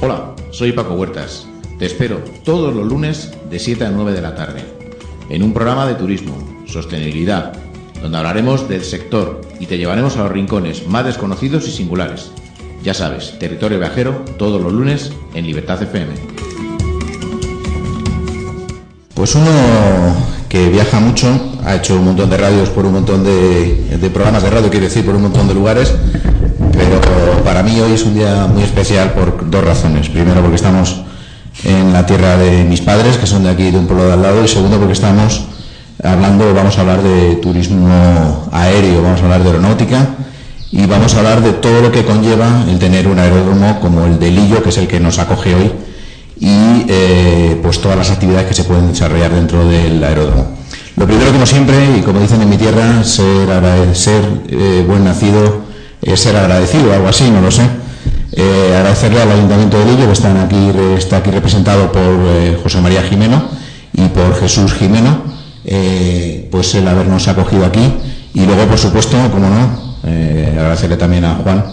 Hola, soy Paco Huertas. Te espero todos los lunes de 7 a 9 de la tarde en un programa de turismo, sostenibilidad, donde hablaremos del sector y te llevaremos a los rincones más desconocidos y singulares. Ya sabes, territorio viajero todos los lunes en Libertad FM. Pues uno que viaja mucho, ha hecho un montón de radios por un montón de, de programas de radio, quiero decir, por un montón de lugares, pero para mí hoy es un día muy especial por dos razones. Primero porque estamos en la tierra de mis padres, que son de aquí, de un pueblo de al lado, y segundo porque estamos hablando, vamos a hablar de turismo aéreo, vamos a hablar de aeronáutica y vamos a hablar de todo lo que conlleva el tener un aeródromo como el de Lillo, que es el que nos acoge hoy, y eh, pues todas las actividades que se pueden desarrollar dentro del aeródromo. Lo primero, como siempre, y como dicen en mi tierra, ser, eh, buen nacido, es ser agradecido, algo así, no lo sé. Eh, agradecerle al Ayuntamiento de Lillo, que están aquí, está aquí representado por José María Jimeno y por Jesús Jimeno, pues el habernos acogido aquí. Y luego, por supuesto, como no, agradecerle también a Juan,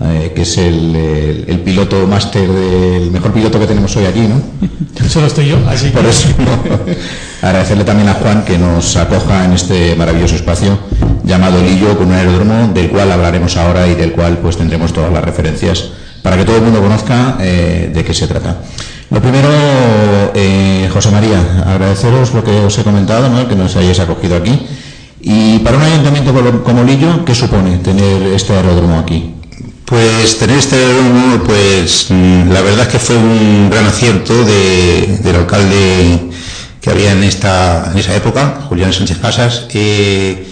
eh, que es el, piloto máster del mejor piloto que tenemos hoy aquí, ¿no? Solo estoy yo, así Por eso, agradecerle también a Juan que nos acoja en este maravilloso espacio llamado Lillo, con un aeródromo del cual hablaremos ahora y del cual pues tendremos todas las referencias para que todo el mundo conozca eh, de qué se trata. Lo primero, eh, José María, agradeceros lo que os he comentado, ¿no? que nos hayáis acogido aquí. Y para un ayuntamiento como Lillo, ¿qué supone tener este aeródromo aquí? Pues tener este aeródromo, pues mm, la verdad es que fue un gran acierto del alcalde que había en esta en esa época, Julián Sánchez Casas, eh,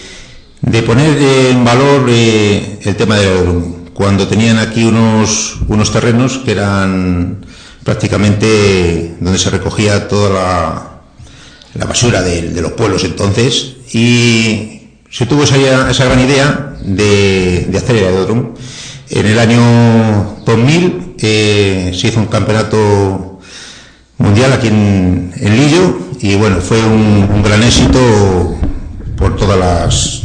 de poner en valor eh, el tema del aeródromo. Cuando tenían aquí unos, unos terrenos que eran prácticamente donde se recogía toda la, basura de, los pueblos entonces, y se tuvo esa, esa gran idea de, de hacer el aeródromo. En el año 2000 eh, se hizo un campeonato mundial aquí en, Lillo y bueno, fue un, gran éxito por todas las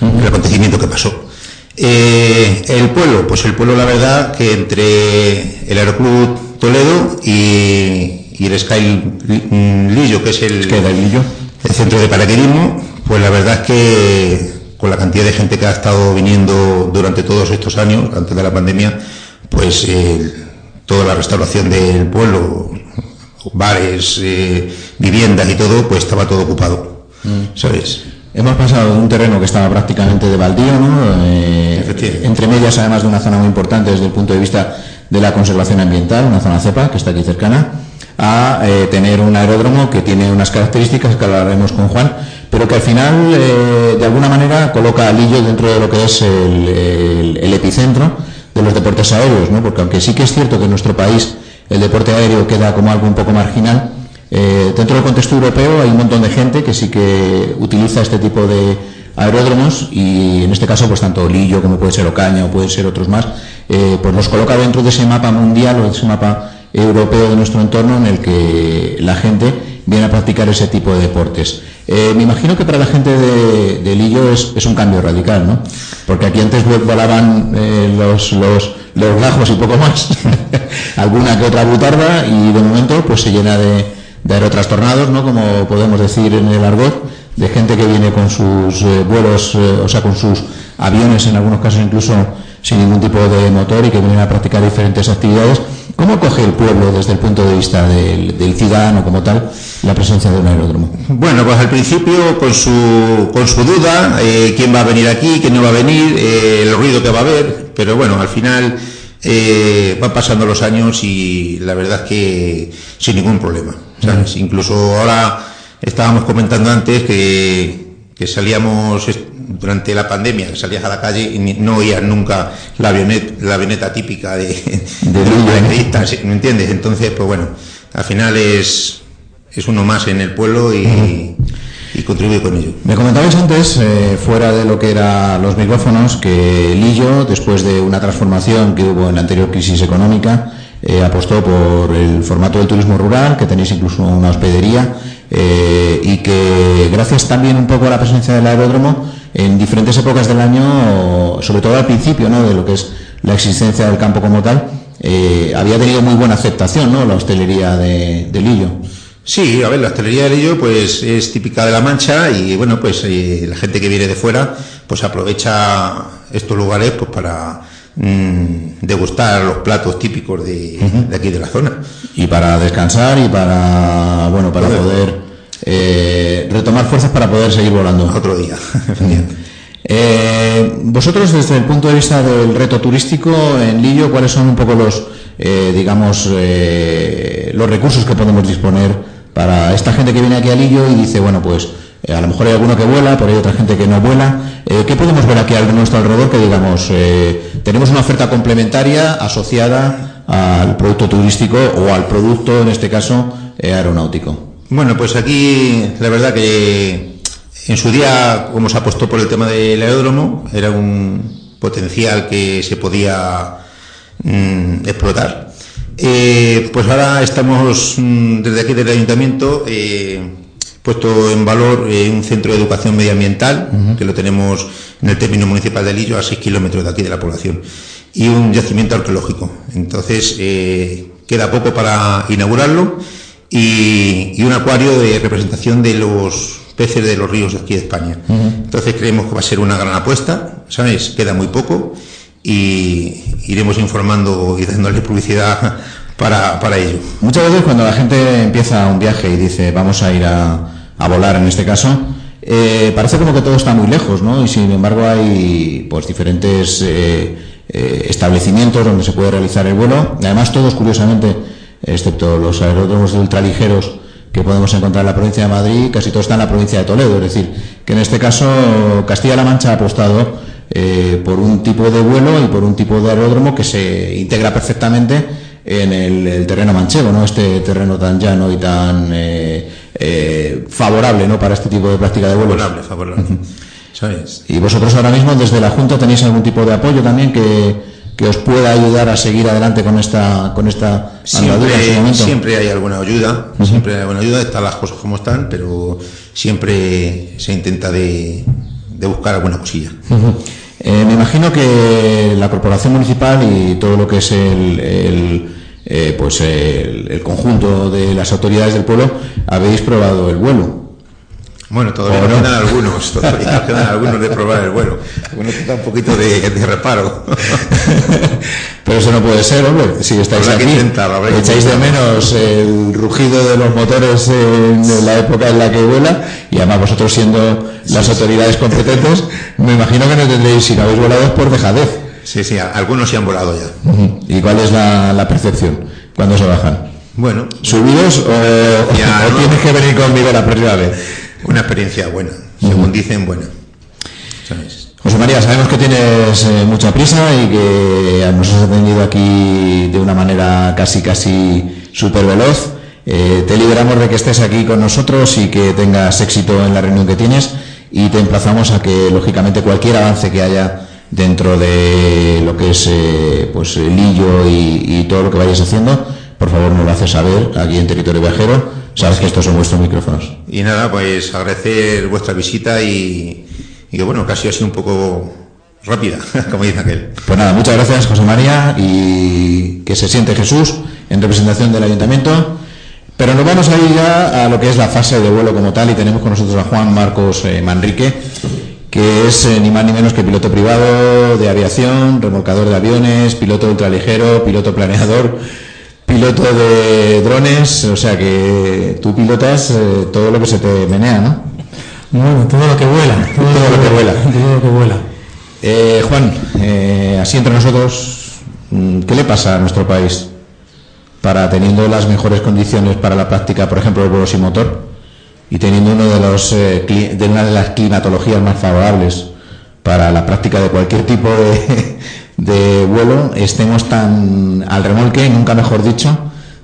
el acontecimiento que pasó. Eh, el pueblo, pues el pueblo la verdad que entre el Aeroclub Toledo y, el Sky Lillo, que es el, el centro de paraquedismo, pues la verdad es que con la cantidad de gente que ha estado viniendo durante todos estos años, antes de la pandemia, pues eh, toda la restauración del pueblo, bares, eh, viviendas y todo, pues estaba todo ocupado. Mm. ¿Sabes? Hemos pasado de un terreno que estaba prácticamente de baldío, ¿no? Eh, entre medias, además de una zona muy importante desde el punto de vista de la conservación ambiental, una zona cepa que está aquí cercana, a tener un aeródromo que tiene unas características que hablaremos con Juan, pero que al final, eh, de alguna manera, coloca a Lillo dentro de lo que es el, epicentro de los deportes aéreos, ¿no? porque aunque sí que es cierto que en nuestro país el deporte aéreo queda como algo un poco marginal, eh, dentro del contexto europeo hay un montón de gente que sí que utiliza este tipo de aeródromos y en este caso pues tanto Lillo como puede ser Ocaña o puede ser otros más, eh, pues los coloca dentro de ese mapa mundial o de ese mapa europeo de nuestro entorno en el que la gente viene a practicar ese tipo de deportes. Eh, me imagino que para la gente de, Lillo es, un cambio radical, ¿no? Porque aquí antes volaban eh, los, los, los gajos y poco más, alguna que otra butarda y de momento pues se llena de, de aerotrastornados, ¿no? Como podemos decir en el argot, de gente que viene con sus eh, vuelos, o sea, con sus aviones en algunos casos incluso sin ningún tipo de motor y que vienen a practicar diferentes actividades. ¿Cómo coge el pueblo desde el punto de vista del, ciudadano como tal la presencia de un aeródromo? Bueno, pues al principio con su, con su duda, eh, quién va a venir aquí, quién no va a venir, eh, el ruido que va a haber, pero bueno, al final eh, van pasando los años y la verdad es que sin ningún problema. Incluso ahora estábamos comentando antes que, que salíamos durante la pandemia, que salías a la calle y no oías nunca la avioneta, la avioneta típica de, de, ¿me entiendes? Entonces, pues bueno, al final es, es uno más en el pueblo y, contribuye con ello. Me comentabais antes, eh, fuera de lo que eran los micrófonos, que Lillo, después de una transformación que hubo en la anterior crisis económica, eh, apostó por el formato del turismo rural, que tenéis incluso una hospedería, eh, y que gracias también un poco a la presencia del aeródromo, en diferentes épocas del año, sobre todo al principio ¿no? de lo que es la existencia del campo como tal, eh, había tenido muy buena aceptación, ¿no? La hostelería de, Lillo. Sí, a ver, la hostelería de Lillo pues es típica de La Mancha y bueno, pues eh, la gente que viene de fuera pues aprovecha estos lugares pues para mm, degustar los platos típicos de, aquí de la zona. Y para descansar y para, bueno, para poder eh, retomar fuerzas para poder seguir volando. Otro día. Eh, vosotros, desde el punto de vista del reto turístico en Lillo, ¿cuáles son un poco los, eh, digamos, los recursos que podemos disponer para esta gente que viene aquí a Lillo y dice, bueno, pues a lo mejor hay alguno que vuela, pero hay otra gente que no vuela. ¿Qué podemos ver aquí a nuestro alrededor que digamos, tenemos una oferta complementaria asociada al producto turístico o al producto, en este caso, aeronáutico? Bueno, pues aquí la verdad que en su día, como se apostó por el tema del aeródromo, era un potencial que se podía mm, explotar. Eh, pues ahora estamos mm, desde aquí, desde el ayuntamiento, eh, puesto en valor eh, un centro de educación medioambiental, que lo tenemos en el término municipal de Lillo, a 6 kilómetros de aquí de la población, y un yacimiento arqueológico. Entonces, queda poco para inaugurarlo y, un acuario de representación de los peces de los ríos de aquí de España. Entonces creemos que va a ser una gran apuesta, ¿sabes? Queda muy poco y iremos informando y dándole publicidad para, para ello. Muchas veces cuando la gente empieza un viaje y dice vamos a ir a, a volar en este caso, eh, parece como que todo está muy lejos, ¿no? Y sin embargo hay pues diferentes eh, eh, establecimientos donde se puede realizar el vuelo. Además todos curiosamente excepto los aeródromos de ultraligeros que podemos encontrar en la provincia de Madrid, casi todo está en la provincia de Toledo. Es decir, que en este caso Castilla-La Mancha ha apostado eh, por un tipo de vuelo y por un tipo de aeródromo que se integra perfectamente en el, terreno manchego, ¿no? Este terreno tan llano y tan eh, eh, favorable, ¿no? Para este tipo de práctica de vuelo. Favorable, favorable. Y vosotros ahora mismo desde la Junta tenéis algún tipo de apoyo también que que os pueda ayudar a seguir adelante con esta con esta siempre, siempre hay alguna ayuda siempre hay alguna ayuda están las cosas como están pero siempre se intenta de, buscar alguna cosilla. Eh, me imagino que la corporación municipal y todo lo que es el, eh, pues el, conjunto de las autoridades del pueblo habéis probado el vuelo bueno, todavía quedan algunos, todavía quedan algunos de probar el vuelo. Bueno, está un poquito de, reparo. Pero eso no puede ser, hombre. Si estáis aquí, echáis de menos el rugido de los motores en la época en la que vuela, y además vosotros siendo las autoridades competentes, me imagino que no tendréis, si no habéis volado, por dejadez. Sí, sí, algunos se han volado ya. ¿Y cuál es la, percepción cuando se bajan? Bueno. ¿Subidos o, tienes que venir conmigo la próxima vez? Una experiencia buena, según dicen, buena. José María, sabemos que tienes eh, mucha prisa y que nos has atendido aquí de una manera casi, casi súper veloz. Eh, te liberamos de que estés aquí con nosotros y que tengas éxito en la reunión que tienes y te emplazamos a que, lógicamente, cualquier avance que haya dentro de lo que es eh, pues el Lillo y, y todo lo que vayas haciendo, por favor nos lo haces saber aquí en Territorio Viajero Sabes que estos son vuestros micrófonos. Y nada, pues agradecer vuestra visita y, que bueno, casi ha sido un poco rápida, como dice aquel. Pues nada, muchas gracias José María y que se siente Jesús en representación del ayuntamiento. Pero nos vamos a ir ya a lo que es la fase de vuelo como tal y tenemos con nosotros a Juan Marcos eh, Manrique, que es eh, ni más ni menos que piloto privado de aviación, remolcador de aviones, piloto ultraligero, piloto planeador piloto de drones, o sea que tú pilotas eh, todo lo que se te menea, ¿no? Bueno, todo lo que vuela. Todo, lo, que, vuela. Todo lo que vuela. Eh, Juan, eh, así entre nosotros, mm, ¿qué le pasa a nuestro país para teniendo las mejores condiciones para la práctica, por ejemplo, del vuelo sin motor y teniendo uno de los de una de las climatologías más favorables para la práctica de cualquier tipo de, de vuelo estemos tan al remolque, nunca mejor dicho,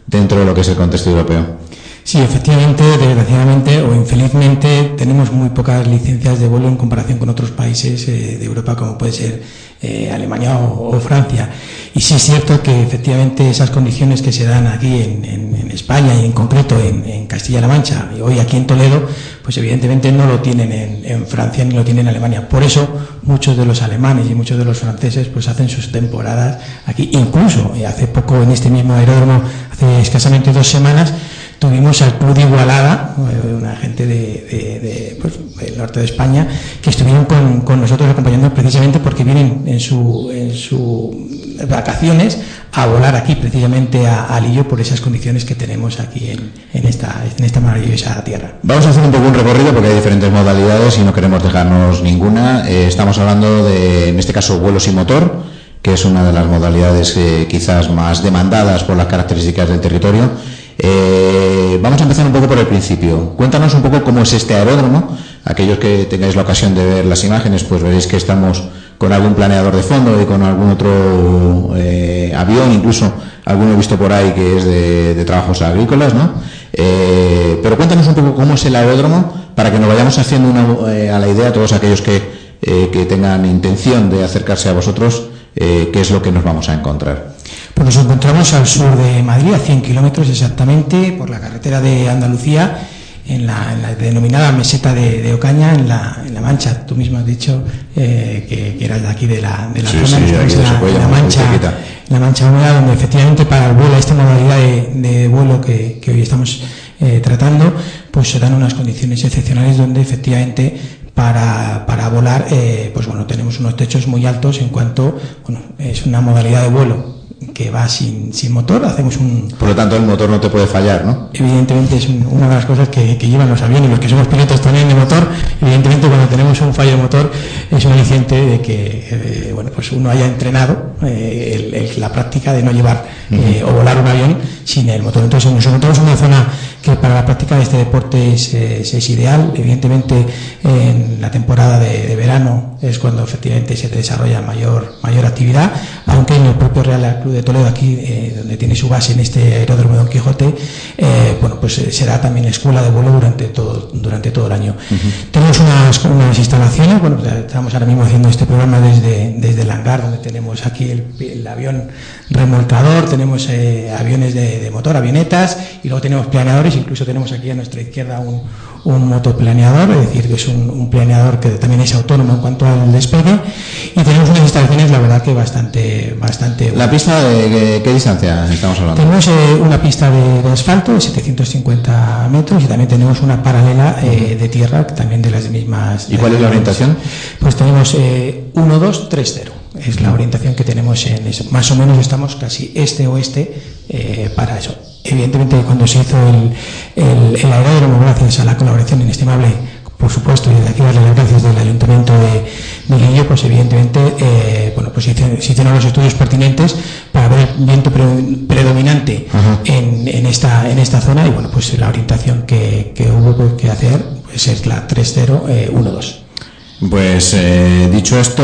dentro de lo que es el contexto europeo. Sí, efectivamente, desgraciadamente o infelizmente tenemos muy pocas licencias de vuelo en comparación con otros países eh, de Europa como puede ser eh, Alemania o, Francia. Y sí es cierto que efectivamente esas condiciones que se dan aquí en, España y en concreto en, Castilla-La Mancha y hoy aquí en Toledo, pues evidentemente no lo tienen en, Francia ni lo tienen en Alemania. Por eso muchos de los alemanes y muchos de los franceses pues hacen sus temporadas aquí. Incluso eh, hace poco en este mismo aeródromo, hace escasamente dos semanas, tuvimos al Club de eh, una gente de, pues, del norte de España, que estuvieron con, nosotros acompañándonos precisamente porque vienen en sus en su vacaciones a volar aquí precisamente a, a, Lillo por esas condiciones que tenemos aquí en, en, esta, en esta maravillosa tierra. Vamos a hacer un poco un recorrido porque hay diferentes modalidades y no queremos dejarnos ninguna. Eh, estamos hablando de, en este caso, vuelo sin motor, que es una de las modalidades eh, quizás más demandadas por las características del territorio eh, vamos a empezar un poco por el principio. Cuéntanos un poco cómo es este aeródromo. Aquellos que tengáis la ocasión de ver las imágenes, pues veréis que estamos con algún planeador de fondo y con algún otro eh, avión, incluso alguno visto por ahí que es de, trabajos agrícolas, ¿no? Eh, pero cuéntanos un poco cómo es el aeródromo para que nos vayamos haciendo una, a la idea todos aquellos que, que tengan intención de acercarse a vosotros, qué es lo que nos vamos a encontrar. Pues nos encontramos al sur de Madrid, a 100 kilómetros exactamente, por la carretera de Andalucía, en la, denominada meseta de, Ocaña, en la, Mancha. Tú mismo has dicho eh, que, eras de aquí de la, de la zona, sí, la, Mancha, la Mancha húmeda, donde efectivamente para el vuelo, esta modalidad de, vuelo que, hoy estamos eh, tratando, pues se dan unas condiciones excepcionales donde efectivamente para, para volar, eh, pues bueno, tenemos unos techos muy altos en cuanto, bueno, es una modalidad de vuelo que va sin, sin, motor, hacemos un... Por lo tanto, el motor no te puede fallar, ¿no? Evidentemente es una de las cosas que, que, llevan los aviones, los que somos pilotos también de motor, evidentemente cuando tenemos un fallo de motor es un aliciente de que, eh, bueno, pues uno haya entrenado eh, la práctica de no llevar eh, o volar un avión sin el motor. Entonces, nosotros somos una zona que para la práctica de este deporte es, es, ideal. Evidentemente, en la temporada de, verano es cuando efectivamente se desarrolla mayor, mayor actividad, aunque en el propio Real Club de Toledo, aquí eh, donde tiene su base en este aeródromo de Don Quijote, eh, bueno, pues eh, será también escuela de vuelo durante todo, durante todo el año. Tenemos unas, unas, instalaciones, bueno, estamos ahora mismo haciendo este programa desde, desde el hangar, donde tenemos aquí el, avión remolcador, tenemos aviones de, de motor, avionetas, y luego tenemos planeadores incluso tenemos aquí a nuestra izquierda un, un motoplaneador, es decir, que es un, planeador que también es autónomo en cuanto al despegue, y tenemos unas instalaciones, la verdad, que bastante... bastante ¿La pista de qué, distancia estamos hablando? Tenemos eh, una pista de, asfalto de 750 metros y también tenemos una paralela eh, de tierra, también de las mismas... ¿Y cuál es la orientación? Pues tenemos 1, 2, 3, 0 es la orientación que tenemos en eso. Más o menos estamos casi este-oeste eh, para eso evidentemente cuando se hizo el, el, aeródromo, gracias a la colaboración inestimable, por supuesto, y de aquí darle las gracias del Ayuntamiento de, de pues evidentemente, eh, bueno, pues se hicieron, los estudios pertinentes para ver el viento predominante en, en, esta, en esta zona y bueno, pues la orientación que, que hubo que hacer pues es la 3012. Pues eh, dicho esto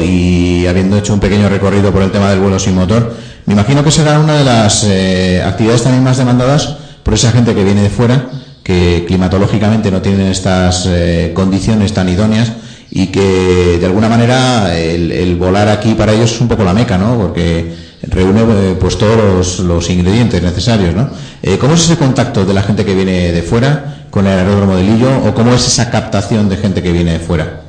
y habiendo hecho un pequeño recorrido por el tema del vuelo sin motor, me imagino que será una de las eh, actividades también más demandadas por esa gente que viene de fuera, que climatológicamente no tienen estas eh, condiciones tan idóneas y que de alguna manera el, volar aquí para ellos es un poco la meca, ¿no? Porque reúne eh, pues todos los, ingredientes necesarios, ¿no? ¿Cómo es ese contacto de la gente que viene de fuera con el aeródromo de Lillo o cómo es esa captación de gente que viene de fuera?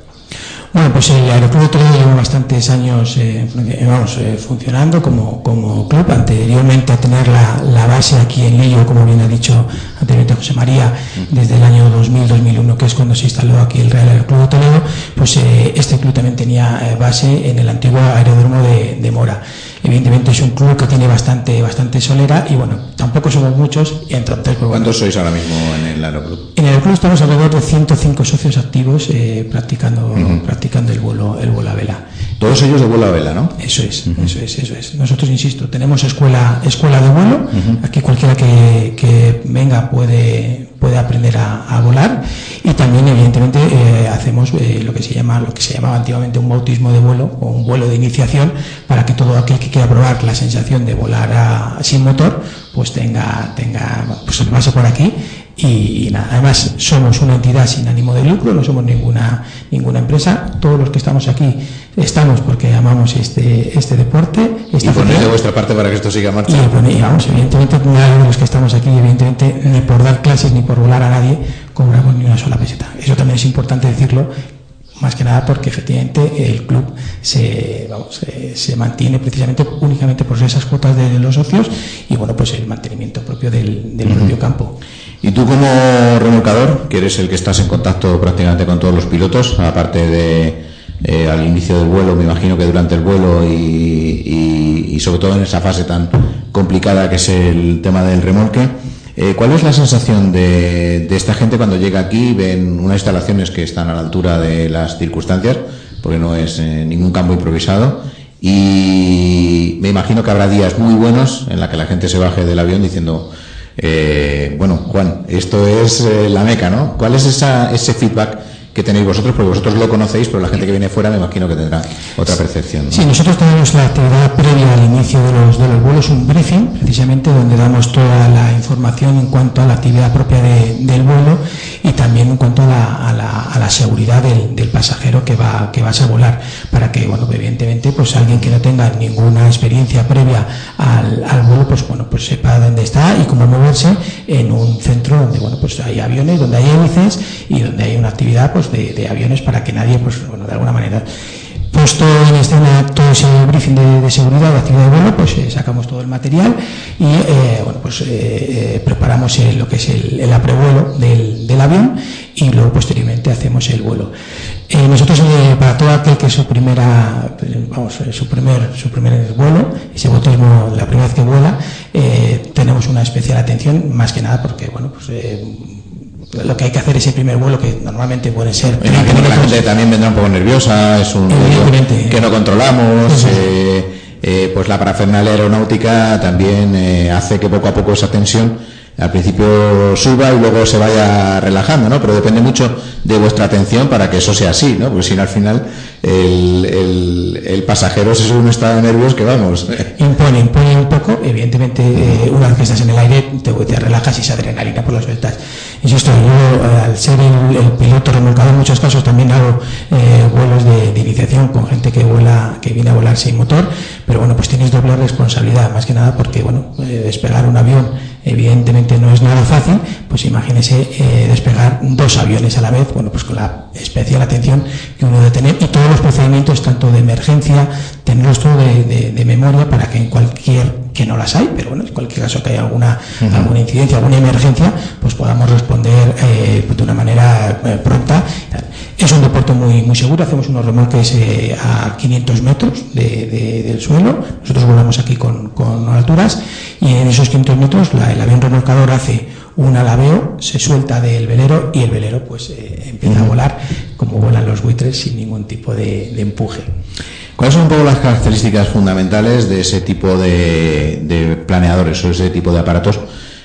Bueno, pues el Aeroclub de Toledo lleva bastantes años eh, vamos, eh, funcionando como, como, club. Anteriormente a tener la, base aquí en Lillo, como bien ha dicho anteriormente José María, desde el año 2000-2001, que es cuando se instaló aquí el Real Aeroclub de Toledo, pues eh, este club también tenía base en el antiguo aeródromo de, de Mora. Evidentemente es un club que tiene bastante, bastante solera y bueno, tampoco somos muchos. Y entonces, pues, ¿Cuántos sois ahora mismo en el aeroclub? En el club estamos alrededor de 105 socios activos eh, practicando, practicando el vuelo, el vuelo a vela. Todos ellos de vuelo a vela, ¿no? Eso es, eso es, eso es. Nosotros, insisto, tenemos escuela, escuela de vuelo. Aquí cualquiera que, que venga puede puede aprender a, volar. Y también evidentemente eh, hacemos eh, lo que se llama lo que se llamaba antiguamente un bautismo de vuelo o un vuelo de iniciación para que todo aquel que quiera probar la sensación de volar sin motor pues tenga tenga pues pase por aquí y, nada, además somos una entidad sin ánimo de lucro, no somos ninguna, ninguna empresa. Todos los que estamos aquí estamos porque amamos este, este deporte. y ponéis de vuestra parte para que esto siga marchando. Y, vamos, evidentemente, nadie de los que estamos aquí, evidentemente, ni por dar clases ni por volar a nadie, cobramos ni una sola peseta. Eso también es importante decirlo, más que nada porque efectivamente el club se, vamos, se, mantiene precisamente únicamente por esas cuotas de los socios y bueno, pues el mantenimiento propio del, propio campo. Y tú como remolcador, que eres el que estás en contacto prácticamente con todos los pilotos, aparte de eh, al inicio del vuelo, me imagino que durante el vuelo y, sobre todo en esa fase tan complicada que es el tema del remolque, eh, ¿cuál es la sensación de, esta gente cuando llega aquí, ven unas instalaciones que están a la altura de las circunstancias, porque no es eh, ningún campo improvisado? Y me imagino que habrá días muy buenos en la que la gente se baje del avión diciendo, eh, bueno, Juan, esto es eh, la meca, ¿no? ¿Cuál es esa, ese feedback que tenéis vosotros, porque vosotros lo conocéis, pero la gente que viene fuera me imagino que tendrá otra percepción. Sí, nosotros tenemos la actividad previa al inicio de los, de los vuelos, un briefing, precisamente donde damos toda la información en cuanto a la actividad propia del vuelo y también en cuanto a la, a la, seguridad del, pasajero que va, que vas a volar, para que, bueno, evidentemente, pues alguien que no tenga ninguna experiencia previa al, al vuelo, pues bueno, pues sepa dónde está y cómo moverse en un centro donde, bueno, pues hay aviones, donde hay hélices y donde hay una actividad, pues de, aviones para que nadie, pues bueno, de alguna manera puesto en escena todo ese briefing de, seguridad de actividad de vuelo, pues eh, sacamos todo el material y eh, bueno, pues eh, preparamos lo que es el, el aprevuelo del, del, avión y luego posteriormente hacemos el vuelo. nosotros para todo aquel que es su primera, vamos, su primer, su primer vuelo, ese bautismo la primera vez que vuela, tenemos una especial atención, más que nada porque bueno, pues lo que hay que hacer ese primer vuelo que normalmente puede ser que la gente también vendrá un poco nerviosa es un vuelo que no controlamos eh, eh, pues la parafernalia aeronáutica también eh, hace que poco a poco esa tensión al principio suba y luego se vaya relajando, ¿no? Pero depende mucho de vuestra atención para que eso sea así, ¿no? Porque si no al final el, el, pasajero se sube un estado de nervios que vamos. Impone, impone un poco, evidentemente una vez que estás en el aire te, te relajas y se adrenalina por las vueltas. Insisto, yo eh, al ser el, piloto remolcado en muchos casos también hago eh, vuelos de, iniciación con gente que vuela, que viene a volar sin motor, pero bueno, pues tienes doble responsabilidad, más que nada porque bueno, eh, despegar un avión evidentemente no es nada fácil, pues imagínese despegar dos aviones a la vez, bueno, pues con la especial atención que uno debe tener y todos los procedimientos, tanto de emergencia, tenerlos todo de memoria para que en cualquier que no las hay, pero bueno, en cualquier caso que haya alguna, alguna incidencia, alguna emergencia, pues podamos responder eh, de una manera eh, pronta. Es un deporte muy, muy seguro, hacemos unos remolques eh, a 500 metros del suelo, nosotros volamos aquí con, con, alturas y en esos 500 metros el avión remolcador hace un alabeo, se suelta del velero y el velero pues empieza a volar como vuelan los buitres sin ningún tipo de, de empuje. ¿Cuáles son un poco las características fundamentales de ese tipo de, planeadores o ese tipo de aparatos?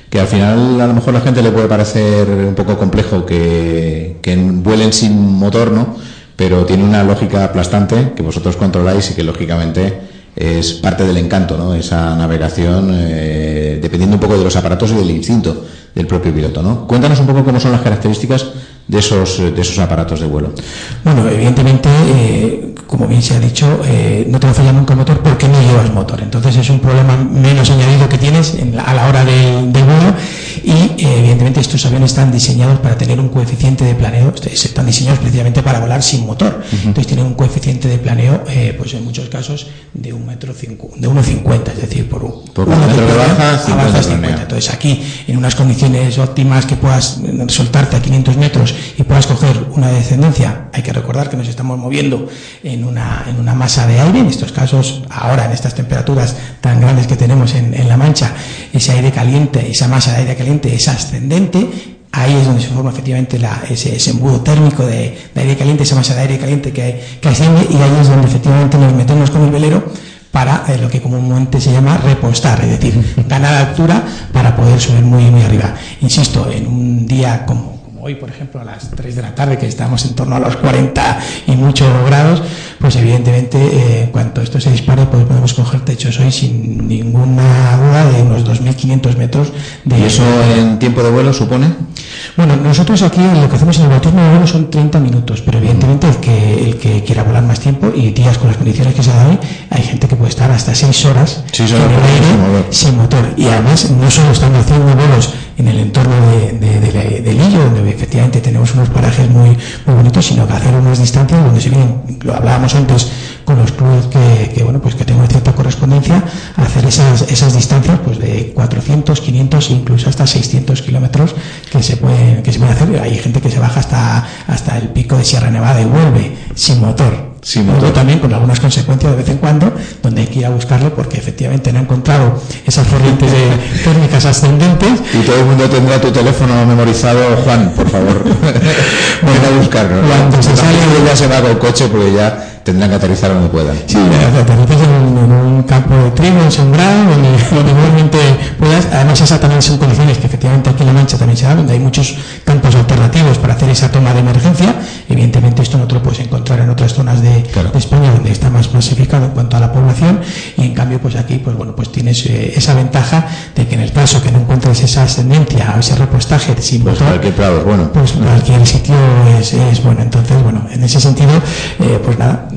Que al final a lo mejor a la gente le puede parecer un poco complejo que, vuelen sin motor, ¿no? Pero tiene una lógica aplastante que vosotros controláis y que lógicamente es parte del encanto, ¿no? Esa navegación, eh, dependiendo un poco de los aparatos y del instinto del propio piloto, ¿no? Cuéntanos un poco cómo son las características de esos, de esos aparatos de vuelo. Bueno, evidentemente, eh, como bien se ha dicho, eh, no te va a fallar nunca el motor porque no llevas motor. Entonces es un problema menos añadido que tienes a la hora del vuelo y eh, evidentemente estos aviones están diseñados para tener un coeficiente de planeo, están diseñados precisamente para volar sin motor. Entonces tienen un coeficiente de planeo, pues en muchos casos, de un metro cinco, de 1,50, es decir, por un, por un metro de baja, 50, Entonces aquí, en unas condiciones óptimas que puedas soltarte a 500 metros y puedas coger una descendencia, hay que recordar que nos estamos moviendo en una, en una masa de aire, en estos casos, ahora en estas temperaturas tan grandes que tenemos en, en La Mancha, ese aire caliente, esa masa de aire caliente es ascendente, ahí es donde se forma efectivamente la, ese, ese, embudo térmico de, de, aire caliente, esa masa de aire caliente que, que asciende, y ahí es donde efectivamente nos metemos con el velero para lo que comúnmente se llama repostar, es decir, ganar altura para poder subir muy, muy arriba. Insisto, en un día como hoy, por ejemplo, a las 3 de la tarde, que estamos en torno a los 40 y muchos grados, pues evidentemente, eh, en cuanto esto se dispare, pues podemos coger techos hoy sin ninguna duda de unos 2.500 metros de... ¿Y eso en tiempo de vuelo supone? Bueno, nosotros aquí lo que hacemos en el bautismo de vuelo son 30 minutos, pero evidentemente el que, el que quiera volar más tiempo y días con las condiciones que se dan hoy, hay gente que puede estar hasta 6 horas, sin, motor. sin motor. Y además no solo están haciendo vuelos en el entorno de, de, de, Lillo, donde efectivamente tenemos unos parajes muy, muy bonitos, sino que hacer unas distancias donde se bien, lo hablábamos antes con los clubes que, bueno pues que tengo cierta correspondencia, hacer esas, esas distancias pues de 400, 500 e incluso hasta 600 kilómetros que se pueden que se pueden hacer. Hay gente que se baja hasta hasta el pico de Sierra Nevada y vuelve sin motor Sí, también con algunas consecuencias de vez en cuando, donde hay que ir a buscarlo porque efectivamente no ha encontrado esas corrientes de térmicas ascendentes. Y todo el mundo tendrá tu teléfono memorizado, Juan, por favor. Ven a buscarlo. Cuando se sale ya se va con el coche porque ya tendrán que aterrizar donde puedan. Sí, aterrizas en, en, un campo de trigo, en sembrado, donde, donde igualmente puedas. Además, esas también son condiciones que efectivamente aquí en La Mancha también se da, donde hay muchos campos alternativos para hacer esa toma de emergencia. Evidentemente, esto no te lo puedes encontrar en otras zonas de, claro. de España, donde está más masificado en cuanto a la población. Y en cambio, pues aquí, pues bueno, pues tienes eh, esa ventaja de que en el caso que no encuentres esa ascendencia o ese repostaje sin pues motor, cualquier prado bueno. pues cualquier sitio es, es bueno. Entonces, bueno, en ese sentido, eh, pues nada,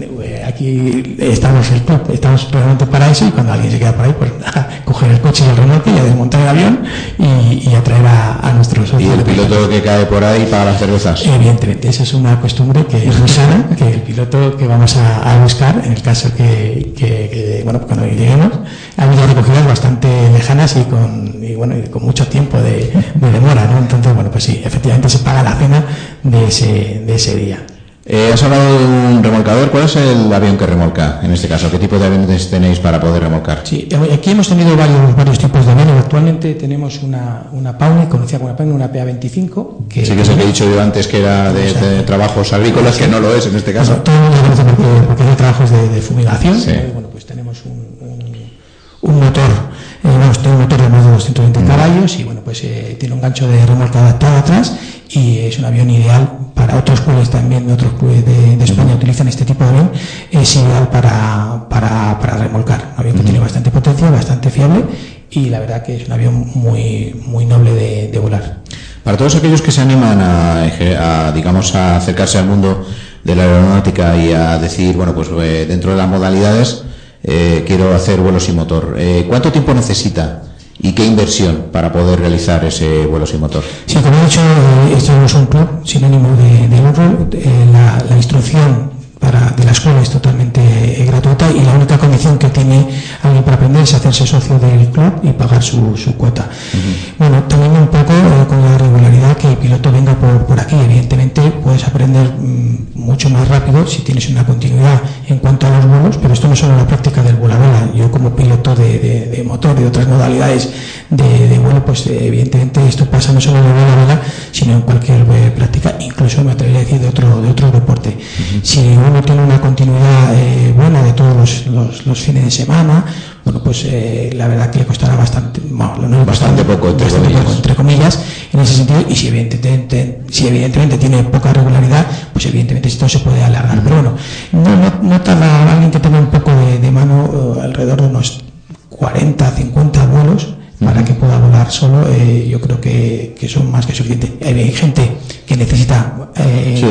aquí estamos el estamos realmente para eso y cuando alguien se queda por ahí, pues coger el coche y el remolque y a desmontar el avión y, y atraer a, a nuestros ¿Y el piloto que cae por ahí paga las cervezas? Evidentemente, esa es una costumbre que es muy sana, que el piloto que vamos a, a buscar, en el caso que, que, que, bueno, cuando lleguemos, ha habido recogidas bastante lejanas y con, y bueno, y con mucho tiempo de, de demora, ¿no? Entonces, bueno, pues sí, efectivamente se paga la cena de ese, de ese día. Eh, has hablado de un remolcador. ¿Cuál es el avión que remolca en este caso? ¿Qué tipo de aviones tenéis para poder remolcar? Sí, aquí hemos tenido varios, varios tipos de aviones. Actualmente tenemos una, una Pauni, conocida como una Pauni, una PA-25. Que sí, que es el que he dicho yo antes que era de, trabajos agrícolas, que no lo es en este caso. Bueno, todo el mundo conoce porque, porque hay trabajos de, de fumigación. Sí. Bueno, pues tenemos un, un, un motor eh, vamos, tiene un motor de más de 220 mm. caballos y bueno, pues eh, tiene un gancho de remolque adaptado atrás y es un avión ideal para otros clubes también, otros clubes de, de España utilizan este tipo de avión, es ideal para, para, para remolcar. Un avión que tiene bastante potencia, bastante fiable y la verdad que es un avión muy, muy noble de, de volar. Para todos aquellos que se animan a, a, digamos, a acercarse al mundo de la aeronáutica y a decir, bueno, pues eh, dentro de las modalidades, eh, quiero hacer vuelo sin motor. Eh, ¿Cuánto tiempo necesita y qué inversión para poder realizar ese vuelo sin motor? Sí, como he dicho, eh, esto es un club sin ánimo de, de lucro. Eh, la, instrucción para, de la escuela es totalmente eh, gratuita y la única condición que tiene alguien para aprender es hacerse socio del club y pagar su, su cuota. Uh -huh. Bueno, también un poco eh, con la regularidad que el piloto venga por, por aquí. Evidentemente puedes aprender mmm, mucho más rápido si tienes una continuidad en cuanto a los vuelos, pero esto no es solo la práctica del voladola. Yo como piloto de, de, de motor, de otras modalidades de, de vuelo, pues eh, evidentemente esto pasa no solo en la vela, sino en cualquier eh, práctica, incluso me atrevería a decir de otro, de otro deporte. Uh -huh. Si uno tiene una continuidad eh, buena de todos los, los, los, fines de semana, bueno, pues eh, la verdad que le costará bastante, bueno, no, bastante, bastante, poco, entre, bastante poco, entre comillas, en ese sentido, y si evidentemente, si evidentemente tiene poca regularidad, pues evidentemente esto se puede alargar. Pero bueno, no, no, no tarda alguien que tenga un poco de, de mano, uh, alrededor de unos 40, 50 vuelos, para que pueda volar solo, eh, yo creo que, que, son más que suficientes. Hay gente que necesita eh, sí,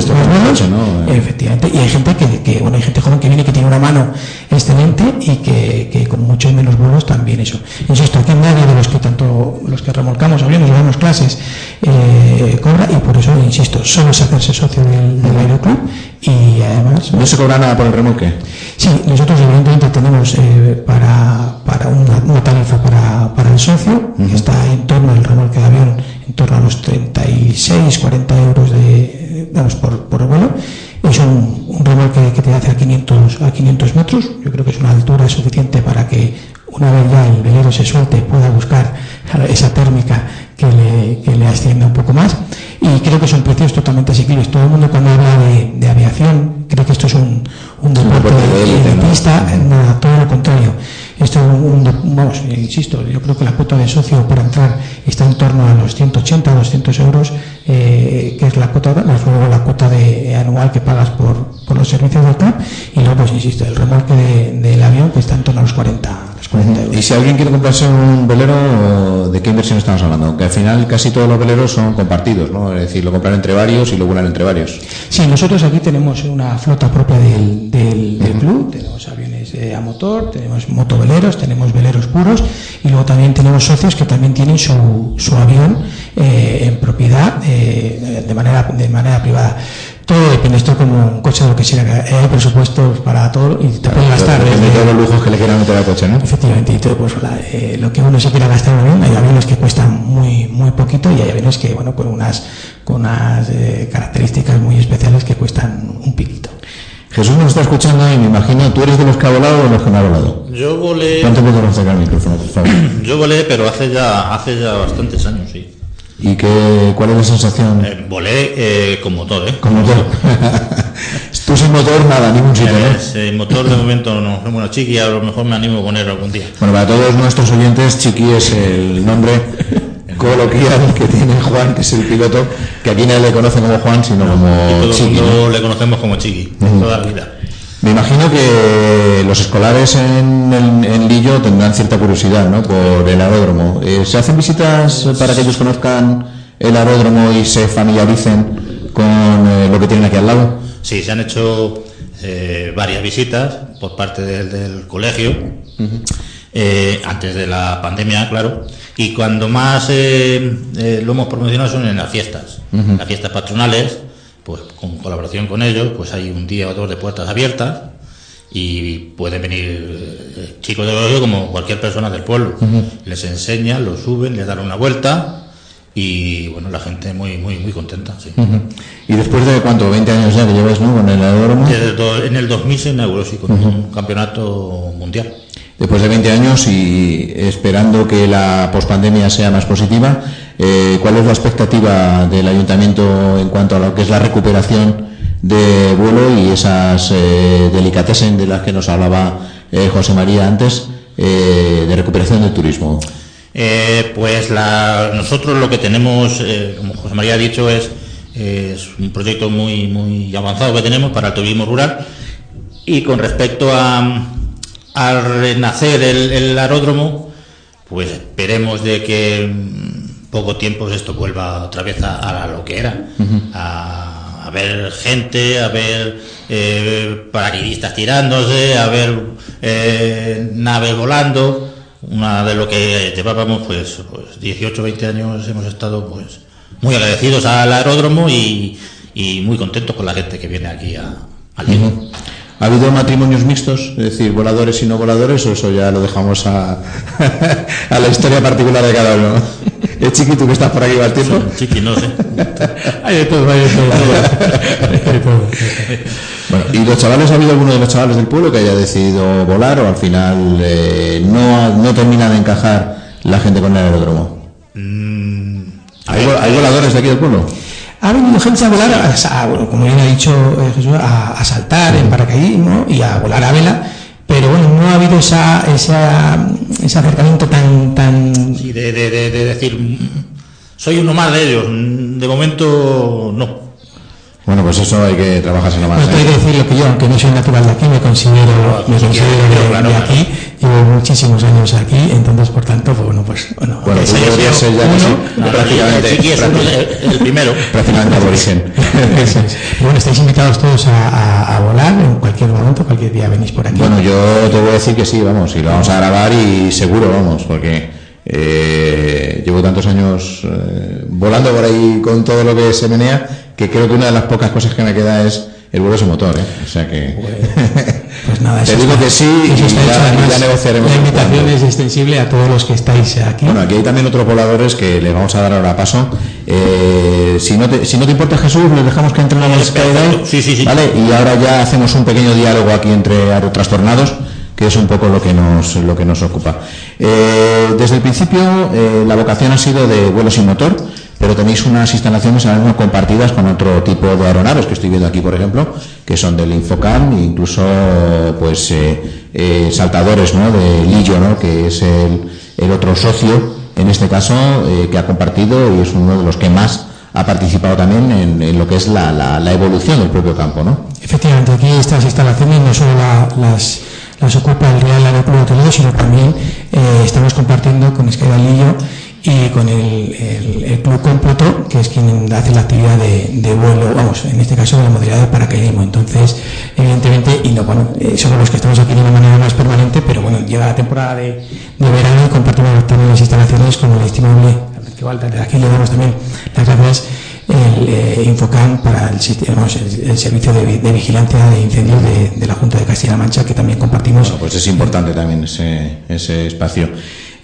efectivamente, y hay gente que, que, bueno, hay gente joven que viene que tiene una mano excelente y que, que con mucho menos vuelos también eso. Insisto, aquí nadie de los que tanto los que remolcamos aviones, damos clases, eh, cobra y por eso insisto, solo es hacerse socio del, del aeroclub y además no se cobra nada por el remolque sí nosotros evidentemente tenemos eh, para, para una, una, tarifa para, para el socio uh -huh. que está en torno al remolque de avión en torno a los 36 40 euros de vamos por, por el vuelo. Es un, un remolque que te hace a 500 a 500 metros. Yo creo que es una altura suficiente para que una vez ya el velero se suelte pueda buscar esa térmica que le, que le ascienda un poco más. Y creo que son precios totalmente asequibles. Todo el mundo cuando habla de, aviación cree que esto es un, un deporte de pista, nada, todo lo contrario. Esto un, vamos, insisto, yo creo que la cuota de socio para entrar está en torno a los 180, 200 euros, eh, que es la cuota, luego la cuota de anual que pagas por, por los servicios del club, y luego, pues insisto, el remolque del avión que está en torno a los 40, y si alguien quiere comprarse un velero, ¿de qué inversión estamos hablando? Que al final casi todos los veleros son compartidos, ¿no? Es decir, lo compran entre varios y lo vuelan entre varios. Sí, nosotros aquí tenemos una flota propia del, del, club, tenemos aviones a motor, tenemos motoveleros, tenemos veleros puros y luego también tenemos socios que también tienen su, su avión eh, en propiedad eh, de, manera, de manera privada. Todo depende, esto como un coche de lo que sea, hay presupuestos para todo y te puedes gastar. Depende de todos los lujos que le quieran meter al coche, ¿no? Efectivamente, y todo, pues, eh, lo que uno se quiera gastar en avión, hay aviones que cuestan muy muy poquito y hay aviones que, bueno, con unas, con unas eh, características muy especiales que cuestan un piquito. Jesús nos está escuchando y me imagino, ¿tú eres de los que ha volado o de los que no ha volado? Yo volé... ¿Cuánto puedo acercar el micrófono, por favor? Yo volé, pero hace ya, hace ya bastantes años, sí. ¿Y qué, cuál es la sensación? Eh, volé eh, con motor, ¿eh? Con motor. Tú sin motor, nada, ningún sitio, ¿eh? motor de momento no. Bueno, Chiqui a lo mejor me animo a poner algún día. Bueno, para todos nuestros oyentes, Chiqui es el nombre coloquial que tiene Juan, que es el piloto, que aquí nadie le conoce como Juan, sino como y todo El mundo le conocemos como Chiqui, toda la vida. Me imagino que los escolares en, Lillo tendrán cierta curiosidad ¿no? por el aeródromo. Eh, ¿Se hacen visitas para que ellos conozcan el aeródromo y se familiaricen con eh, lo que tienen aquí al lado? Sí, se han hecho eh, varias visitas por parte del, colegio, antes de la pandemia, claro, y cuando más lo hemos promocionado son en las fiestas, las fiestas patronales, pues con colaboración con ellos, pues hay un día o dos de puertas abiertas y pueden venir eh, chicos de colegio como cualquier persona del pueblo. Les enseñan, lo suben, les dan una vuelta y bueno, la gente muy muy muy contenta. Sí. ¿Y después de cuánto? ¿20 años ya que llevas ¿no? con el aeródromo? en el 2000 se inauguró, sí, con un campeonato mundial. Después de 20 años y esperando que la pospandemia sea más positiva, eh, ¿Cuál es la expectativa del ayuntamiento en cuanto a lo que es la recuperación de vuelo y esas eh, delicatessen de las que nos hablaba eh, José María antes, de recuperación del turismo? pues nosotros lo que tenemos, como José María ha dicho, es, un proyecto muy, muy avanzado que tenemos para el turismo rural. Y con respecto a, renacer el aeródromo, pues esperemos de que poco tiempo esto vuelva otra vez a, lo que era, a, ver gente, a ver eh, paracaidistas tirándose, a ver eh, naves volando. Una de lo que llevábamos, pues, pues 18, 20 años hemos estado pues muy agradecidos al aeródromo y, muy contentos con la gente que viene aquí a, al ¿Ha habido matrimonios mixtos? Es decir, voladores y no voladores, o eso ya lo dejamos a, a la historia particular de cada uno. ¿Es chiquito que estás por aquí al tiempo? chiqui, no sé. hay de todo, hay de todo. bueno, ¿y los chavales, ha habido alguno de los chavales del pueblo que haya decidido volar o al final eh, no, no termina de encajar la gente con el aeródromo? Mm, ¿Hay, voladores de aquí del pueblo? Ha venido gente a volar, a, como bien ha dicho eh, Jesús, a, saltar en paracaidismo y a volar a vela pero bueno, no ha habido esa, esa, ese acercamiento tan... tan... Sí, de, de, de, decir, soy uno más de ellos, de momento no. Bueno, pues eso hay que trabajarse nomás. No, ¿eh? hay que decir lo que yo, aunque no soy natural de aquí, me considero, me considero de, aquí, llevo muchísimos años aquí, entonces por tanto, pues bueno, pues bueno. Ser ya uno, prácticamente, el, primero. Prácticamente aborigen. bueno, estáis invitados todos a, a, volar en cualquier momento, cualquier día venís por aquí. Bueno, yo te voy a decir que sí, vamos, y lo vamos a grabar y seguro, vamos, porque eh, llevo tantos años eh, volando por ahí con todo lo que se menea que creo que una de las pocas cosas que me queda es el vuelo sin motor, ¿eh? O sea que... Pues nada, Te digo que sí y ya, negociaremos. La invitación es extensible a todos los que estáis aquí. Bueno, aquí hay también otros voladores que le vamos a dar ahora paso. Eh, si, no te, si no te importa Jesús, les dejamos que entren a la Skydive. Sí, sí, sí. ¿Vale? Y ahora ya hacemos un pequeño diálogo aquí entre trastornados que es un poco lo que nos, lo que nos ocupa. Eh, desde el principio, eh, la vocación ha sido de vuelo sin motor pero tenéis unas instalaciones ahora compartidas con otro tipo de aeronaves que estoy viendo aquí, por ejemplo, que son del Infocam, e incluso pues eh, eh, saltadores ¿no? de Lillo, ¿no? que es el, otro socio, en este caso, eh, que ha compartido y es uno de los que más ha participado también en, lo que es la, la, evolución del propio campo. ¿no? Efectivamente, aquí estas instalaciones no solo las, las ocupa el Real Aeropuerto de Toledo, sino también estamos compartiendo con Lillo y con el, el, Club Cómputo, que es quien hace la actividad de, vuelo, vamos, en este caso de la modalidad de paracaidismo. Entonces, evidentemente, y no, bueno, eh, somos los que estamos aquí de una manera más permanente, pero bueno, llega la temporada de, verano y compartimos también las instalaciones con el estimable, igual desde aquí le damos también las gracias el eh, Infocam para el, el, servicio de, vigilancia de incendios de, la Junta de Castilla-La Mancha, que también compartimos. Bueno, pues es importante también ese, ese espacio.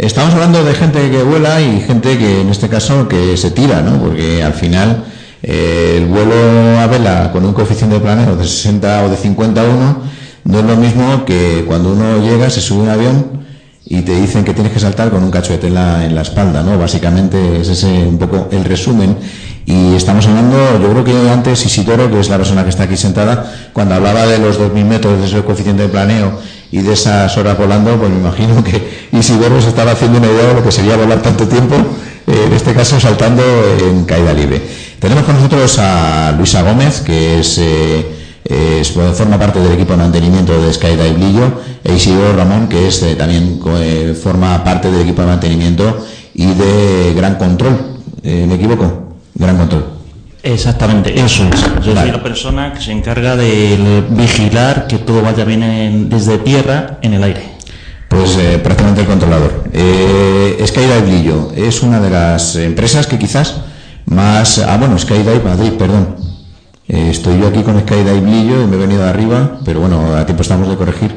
Estamos hablando de gente que vuela y gente que en este caso que se tira, ¿no? Porque al final eh, el vuelo a vela con un coeficiente de planeo de 60 o de 51 no es lo mismo que cuando uno llega, se sube un avión y te dicen que tienes que saltar con un cacho de tela en la espalda, ¿no? Básicamente es ese un poco el resumen. Y estamos hablando, yo creo que antes Isidoro, que es la persona que está aquí sentada, cuando hablaba de los 2.000 metros de ese coeficiente de planeo y de esas horas volando, pues me imagino que Isidoro se estaba haciendo una idea de lo que sería volar tanto tiempo, eh, en este caso saltando en caída libre. Tenemos con nosotros a Luisa Gómez, que es, eh, forma parte del equipo de mantenimiento de Skydive Lillo, e Isidoro Ramón, que es eh, también forma parte del equipo de mantenimiento y de Gran Control. ¿Me equivoco? Gran Control. Exactamente, eso es. Yo soy la persona que se encarga de vigilar que todo vaya bien desde tierra en el aire. Pues eh, prácticamente el controlador. Eh, Skydive Lillo es una de las empresas que quizás más... Ah, bueno, Skydive Madrid, perdón. Eh, estoy yo aquí con Skydive Lillo y me he venido de arriba, pero bueno, a tiempo estamos de corregir,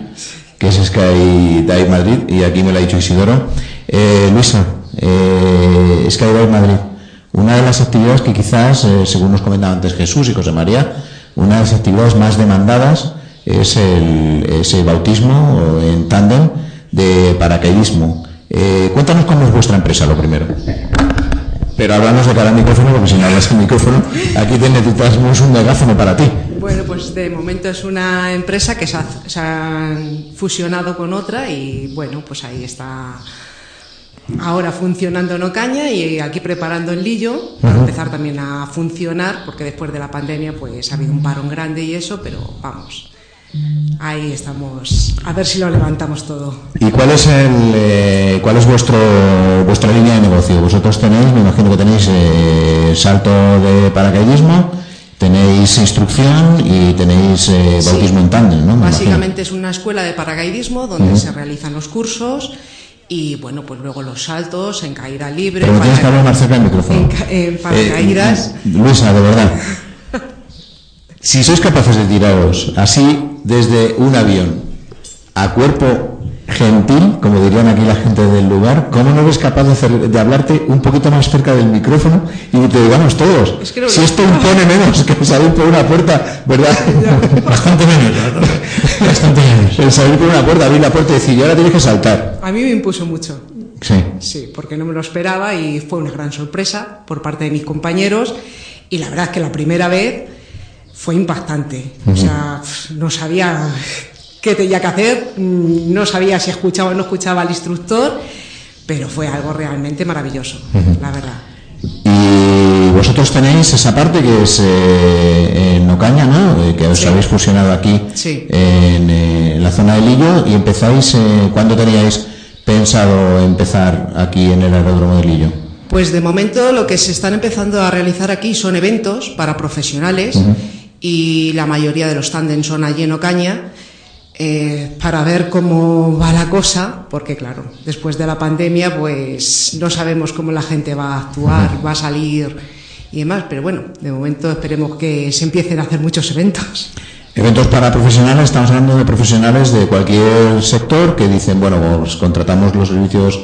que es Skydive Madrid y aquí me lo ha dicho Isidoro. Eh, Luisa, Skydive Madrid una de las actividades que quizás, eh, según nos comentaba antes Jesús y José María, una de las actividades más demandadas es el, bautismo en tándem de paracaidismo. Eh, cuéntanos cómo es vuestra empresa, lo primero. Pero háblanos de cada micrófono, porque si no hablas el micrófono, aquí te necesitamos un megáfono para ti. Bueno, pues de momento es una empresa que se ha fusionado con otra y bueno, pues ahí está ahora funcionando en Ocaña y aquí preparando en Lillo para empezar también a funcionar porque después de la pandemia pues ha habido un parón grande y eso, pero vamos. Ahí estamos, a ver si lo levantamos todo. ¿Y cuál es el, eh, cuál es vuestro vuestra línea de negocio? Vosotros tenéis, me imagino que tenéis eh, salto de paracaidismo, tenéis instrucción y tenéis eh, bautismo en tándem, ¿no? básicamente es una escuela de paracaidismo donde se realizan los cursos y bueno, pues luego los saltos en caída libre. Pero tienes que hablar más cerca del micrófono. En, paracaídas. Eh, Luisa, de verdad. si sois capaces de tiraros así desde un avión a cuerpo gentil, como dirían aquí la gente del lugar, ¿cómo no eres capaz de, hablarte un poquito más cerca del micrófono y te digamos todos? si esto impone menos que salir por una puerta, ¿verdad? Bastante menos, Bastante menos. El salir por una puerta, abrir la puerta y decir, y ahora tienes que saltar. A mí me impuso mucho. Sí. Sí, porque no me lo esperaba y fue una gran sorpresa por parte de mis compañeros. Y la verdad es que la primera vez fue impactante. O sea, no sabía qué tenía que hacer, mm, no sabía si escuchaba o no escuchaba al instructor, pero fue algo realmente maravilloso, la verdad. Y vosotros tenéis esa parte que es eh, en Ocaña, ¿no? Eh, que os habéis fusionado aquí eh, en, la zona de Lillo y empezáis, ¿cuándo teníais pensado empezar aquí en el aeródromo de Lillo? Pues de momento lo que se están empezando a realizar aquí son eventos para profesionales y la mayoría de los tándems son allí en Ocaña eh, para ver cómo va la cosa, porque claro, después de la pandemia pues no sabemos cómo la gente va a actuar, va a salir y demás, pero bueno, de momento esperemos que se empiecen a hacer muchos eventos. Eventos para profesionales, estamos hablando de profesionales de cualquier sector que dicen, bueno, pues contratamos los servicios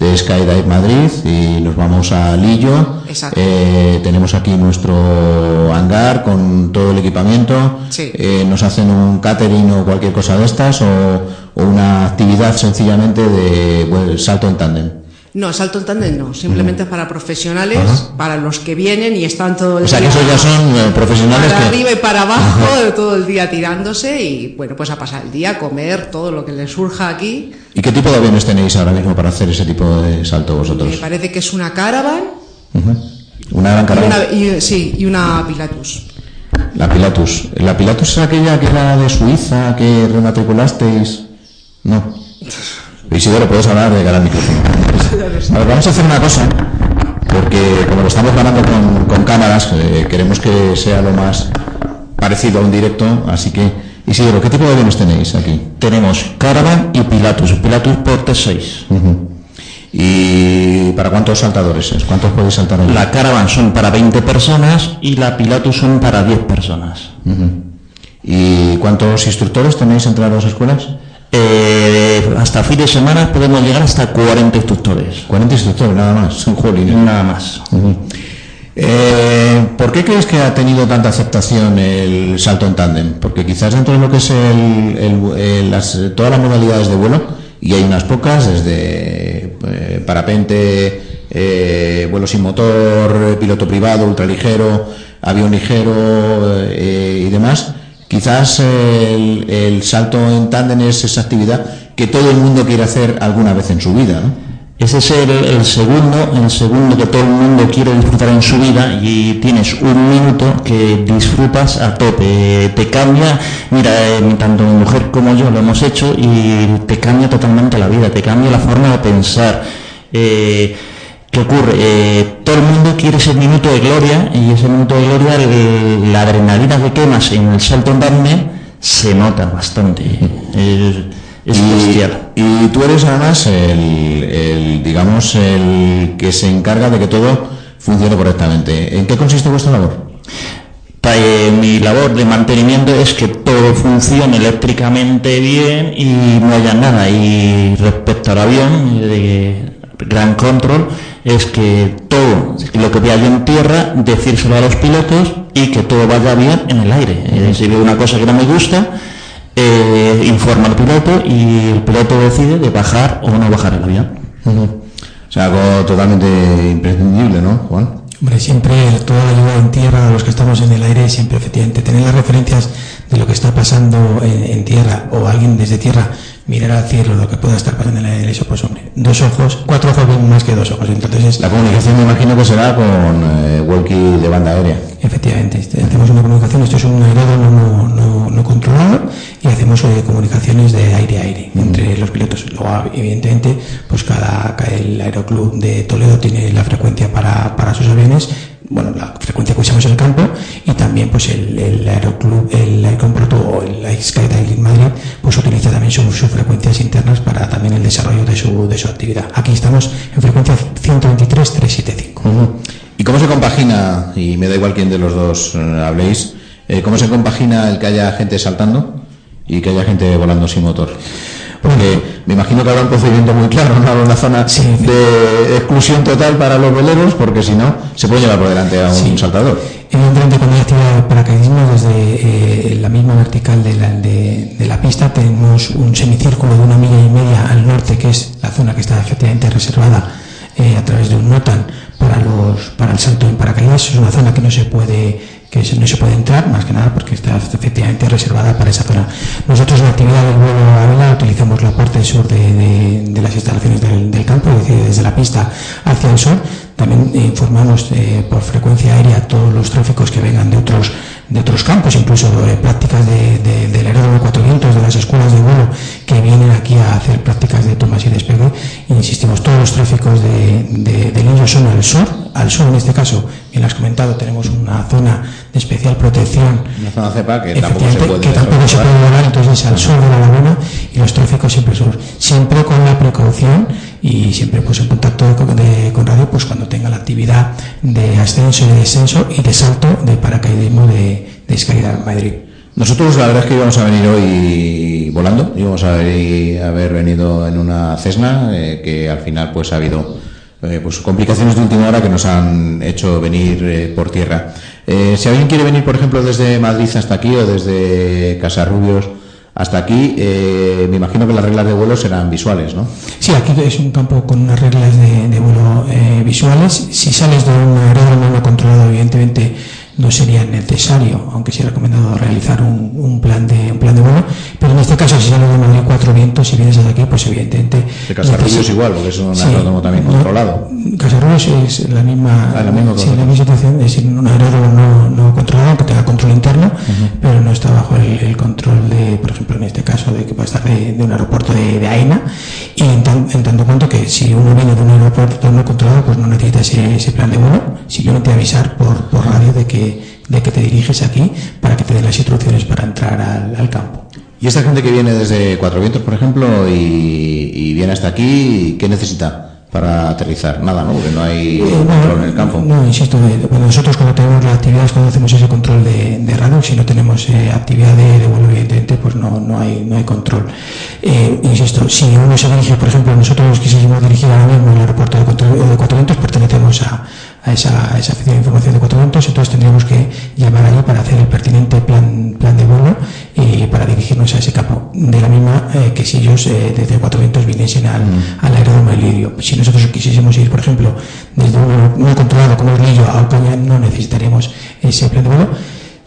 de Skydive Madrid y nos vamos a Lillo. Eh, tenemos aquí nuestro hangar con todo el equipamiento. Eh, nos hacen un catering o cualquier cosa de estas o, una actividad sencillamente de salto en tándem. No, salto en tándem no, simplemente para profesionales, para los que vienen y están todo el O sea, día que esos ya son eh, profesionales para que... arriba y para abajo, todo el día tirándose y bueno, pues a pasar el día, a comer todo lo que les surja aquí. ¿Y qué tipo de aviones tenéis ahora mismo para hacer ese tipo de salto vosotros? Me parece que es una caravan. Una gran y una, y- sí, y una Pilatus. La Pilatus. ¿La Pilatus es aquella que era de Suiza, que rematriculasteis? No. Isidoro, puedes hablar de cara al micrófono. A ver, vamos a hacer una cosa, porque como lo estamos grabando con, con cámaras, eh, queremos que sea lo más parecido a un directo, así que, Isidoro, ¿qué tipo de aviones tenéis aquí? Tenemos Caravan y Pilatus. Pilatus por T6. Ujú. ¿Y para cuántos saltadores es? ¿Cuántos podéis saltar ahí? La Caravan son para 20 personas y la Pilatus son para 10 personas. ¿Y cuántos instructores tenéis entre las dos escuelas? Eh, hasta fin de semana podemos llegar hasta 40 instructores. 40 instructores, nada más. Jolines. Nada más. Eh, ¿Por qué crees que ha tenido tanta aceptación el salto en tándem? Porque quizás dentro de lo que es el- el- el- las- todas las modalidades de vuelo, y hay unas pocas, desde eh, parapente, vuelo sin motor, piloto privado, ultraligero, avión ligero y demás, quizás el, salto en tándem es esa actividad que todo el mundo quiere hacer alguna vez en su vida. Ese es el, el segundo, el segundo que todo el mundo quiere disfrutar en su vida y tienes un minuto que disfrutas a tope. Te cambia, mira, eh, tanto mi mujer como yo lo hemos hecho y te cambia totalmente la vida, te cambia la forma de pensar. Eh, ¿Qué ocurre? Eh, todo el mundo quiere ese minuto de gloria y ese minuto de gloria, el- la adrenalina que quemas en el salto en se nota bastante. Es, es. Y tú eres además el, el, digamos, el que se encarga de que todo funcione correctamente. ¿En qué consiste vuestra labor? Eh, mi labor de mantenimiento es que todo funcione eléctricamente bien y no haya nada. Y respecto al avión de Gran Control, es que todo lo que vea yo en tierra, decírselo a los pilotos y que todo vaya bien en el aire. Eh, si veo una cosa que no me gusta, eh, informa al piloto y el piloto decide de bajar o no bajar el avión. O sea, algo totalmente imprescindible, ¿no, Juan? Hombre, siempre toda la ayuda en tierra a los que estamos en el aire, siempre efectivamente tener las referencias de lo que está pasando en, en tierra o alguien desde tierra mirar al cielo lo que pueda estar pasando en el eso pues hombre, dos ojos, cuatro ojos ven más que dos ojos, entonces es, La comunicación me imagino que será con eh, walkie de banda aérea. efectivamente, este, hacemos una comunicación, esto es un aeródromo no, no, no controlado y hacemos eh, comunicaciones de aire a aire entre los pilotos. Luego, evidentemente, pues cada, cada- el aeroclub de Toledo tiene la frecuencia para, para sus aviones, bueno, la frecuencia que usamos en el campo y pues el, el aeroclub, el Aircomproto o el Skydiving Madrid, pues utiliza también sus sus frecuencias internas para también el desarrollo de su, de su actividad. Aquí estamos en frecuencia 123.375. ¿Y cómo se compagina, y me da igual quién de los dos eh, habléis, eh, cómo se compagina el que haya gente saltando y que haya gente volando sin motor? Porque me imagino que habrá un procedimiento muy claro, no habrá una zona Sí. de exclusión total para los veleros, porque si no, se puede llevar por delante a un Sí. saltador. Evidentemente, cuando hay actividad de paracaidismo, desde eh, la misma vertical de la, de- de la pista tenemos un semicírculo de una milla y media al norte, que es la zona que está efectivamente reservada eh, a través de un NOTAN para, los, para el salto en paracaídas. Es una zona que no se puede que no se puede entrar, más que nada porque está efectivamente reservada para esa zona. Nosotros en la actividad del vuelo a vela utilizamos la parte sur de las instalaciones del, del campo, es decir, desde la pista hacia el sur. También informamos eh, por frecuencia aérea todos los tráficos que vengan de otros de otros campos, incluso eh, prácticas de, de- del aeródromo Cuatro Vientos, de las escuelas de vuelo que vienen aquí a hacer prácticas de tomas y despegue. Insistimos, todos los tráficos de, de, del Indio son al sur, al sur en este caso, bien lo has comentado, tenemos una zona de especial protección Una zona cepa que tampoco se puede que tampoco se puede volar, entonces al sur de la laguna y los tráficos siempre sur. Siempre con la precaución y siempre pues en contacto con, de- con radio pues cuando tenga la actividad de ascenso y de descenso y de salto de paracaidismo de, de Madrid. Nosotros la verdad es que íbamos a venir hoy volando, íbamos a haber, venido en una Cessna eh, que al final pues ha habido eh, pues complicaciones de última hora que nos han hecho venir eh, por tierra. Si alguien quiere venir, por ejemplo, desde Madrid hasta aquí o desde Casarrubios Hasta aquí, eh, me imagino que las reglas de vuelo serán visuales, ¿no? Sí, aquí es un campo con unas reglas de, vuelo eh, visuales. Si sales de un aeródromo no controlado, evidentemente no sería necesario, aunque sí recomendado realizar un, plan de un plan de vuelo, pero en este caso si sales de Madrid cuatro vientos y vienes desde aquí, pues evidentemente... De Casarrubios igual, porque es un aeródromo también controlado. Casarrubios es la misma, ah, la misma, situación, es decir, un aeródromo no, no controlado, que tenga control interno, pero no está bajo el, control de, por ejemplo, en este caso, de que puede estar de, un aeropuerto de, AINA, y en, tanto cuanto que si uno viene de un aeropuerto no controlado, pues no necesita ese, ese plan de vuelo, simplemente avisar por, por radio de que de que te diriges aquí para que te den las instrucciones para entrar al, campo. ¿Y esta gente que viene desde Cuatro Vientos, por ejemplo, y, viene hasta aquí, qué necesita? para aterrizar, nada, ¿no? Porque no hay eh, control en el campo. No, insisto, nosotros cuando tenemos las actividades, cuando hacemos ese control de, de radio, si no tenemos eh, actividad de, vuelo, evidentemente, pues no, no, hay, no hay control. Eh, insisto, si uno se dirige, por ejemplo, nosotros quisimos dirigir ahora mismo al aeropuerto de, de Cuatro Vientos, pertenecemos a, a esa, esa oficina de información de cuatro vientos, entonces tendríamos que llamar allí para hacer el pertinente plan, plan de vuelo y para dirigirnos a ese campo. De la misma eh, que si ellos eh, desde cuatro vientos viniesen al, mm. al aeródromo de Lirio. Si nosotros quisiésemos ir, por ejemplo, desde un, un controlado como es Lillo a Ocaña, no necesitaríamos ese plan de vuelo.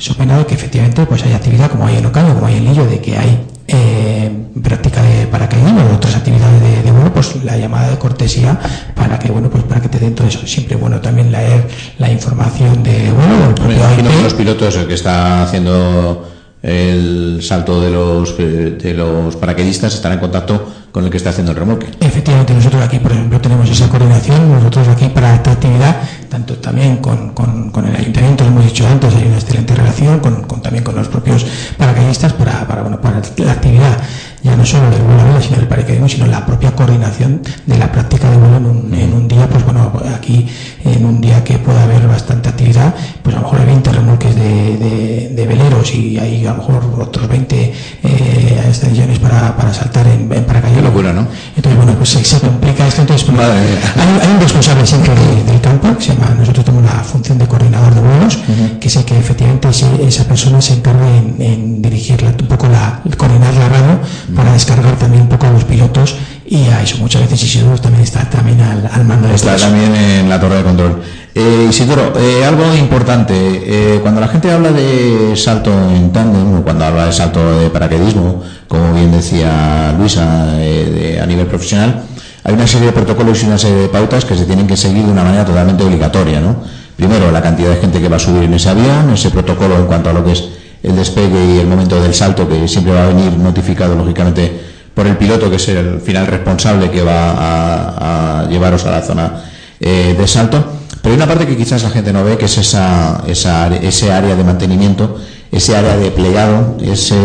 So que efectivamente pues hay actividad como hay en Ocaña, como hay en Lillo, de que hay eh, práctica de paracaidismo o otras actividades de, vuelo, pues la llamada de cortesía para que bueno pues para que te den todo eso. Siempre bueno también leer la información de vuelo. Me imagino que los pilotos el que está haciendo el salto de los de los paracaidistas estará en contacto con el que está haciendo el remolque. Efectivamente, nosotros aquí, por ejemplo, tenemos esa coordinación, nosotros aquí para esta actividad, tanto también con, con, el ayuntamiento, lo hemos dicho antes, hay una excelente relación, con, también con los propios paracaidistas para, para, bueno, para la actividad ya no solo del vuelo sino del paracaidismo, sino la propia coordinación de la práctica de vuelo en un, en un, día, pues bueno, aquí en un día que pueda haber bastante actividad, pues a lo mejor hay 20 remolques de, de, veleros y hay a lo mejor otros 20 eh, extensiones para, para saltar en, en paracaidismo. locura, ¿no? Entonces, bueno, pues se, complica esto. Entonces, hay, un responsable siempre del campo, que se llama, nosotros tenemos la función de coordinador de vuelos, que sé que efectivamente esa persona se encarga en, en dirigir un poco la, coordinar la radio para descargar también un poco a los pilotos y a eso muchas veces Isidoro también está también al, mando de Está también en la torre de control. Eh, Isidoro, eh, algo importante, eh, cuando la gente habla de salto en tándem, o cuando habla de salto de paracaidismo, como bien decía Luisa, eh, a nivel profesional, hay una serie de protocolos y una serie de pautas que se tienen que seguir de una manera totalmente obligatoria, ¿no? Primero, la cantidad de gente que va a subir en ese avión, ese protocolo en cuanto a lo que es el despegue y el momento del salto, que siempre va a venir notificado lógicamente por el piloto, que es el final responsable que va a, llevaros a la zona eh, de salto. Pero hay una parte que quizás la gente no ve, que es esa, esa, ese área de mantenimiento, ese área de plegado, ese,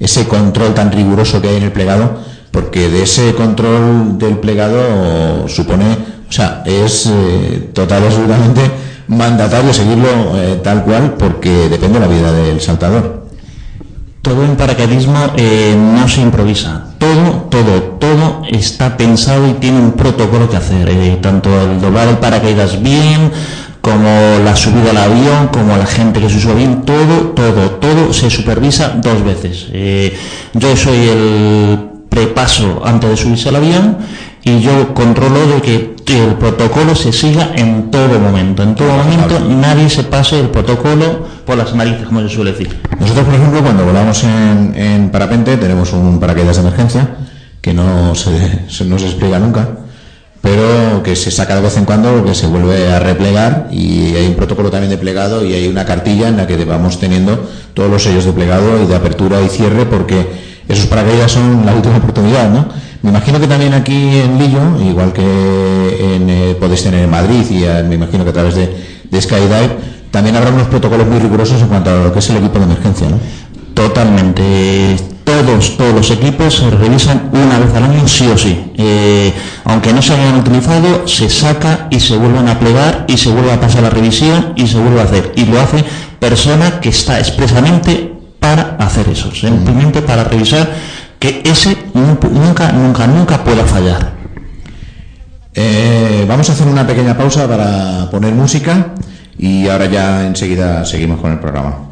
ese control tan riguroso que hay en el plegado, porque de ese control del plegado supone, o sea, es eh, total absolutamente mandatario seguirlo eh, tal cual porque depende de la vida del saltador. Todo en paracaidismo eh, no se improvisa. Todo, todo, todo está pensado y tiene un protocolo que hacer. Eh, tanto el doblar el paracaídas bien, como la subida al avión, como la gente que se sube bien, todo, todo, todo se supervisa dos veces. yo soy el prepaso antes de subirse al avión y yo controlo de que el protocolo se siga en todo momento. En todo momento nadie se pase el protocolo por las narices, como se suele decir. Nosotros, por ejemplo, cuando volamos en, parapente tenemos un paracaídas de emergencia que no se, no se explica nunca, pero que se saca de vez en cuando, que se vuelve a replegar y hay un protocolo también de plegado y hay una cartilla en la que vamos teniendo todos los sellos de plegado y de apertura y cierre porque esos paracaídas son la última oportunidad, ¿no? Me imagino que también aquí en Lillo, igual que en, eh, podéis tener en Madrid y me imagino que a través de, de, Skydive, también habrá unos protocolos muy rigurosos en cuanto a lo que es el equipo de emergencia, ¿no? Totalmente. Todos, todos los equipos se revisan una vez al año, sí o sí. Eh, aunque no se hayan utilizado, se saca y se vuelven a plegar y se vuelve a pasar la revisión y se vuelve a hacer. Y lo hace persona que está expresamente para hacer eso, simplemente para revisar que ese nunca, nunca, nunca pueda fallar. Eh, vamos a hacer una pequeña pausa para poner música y ahora ya enseguida seguimos con el programa.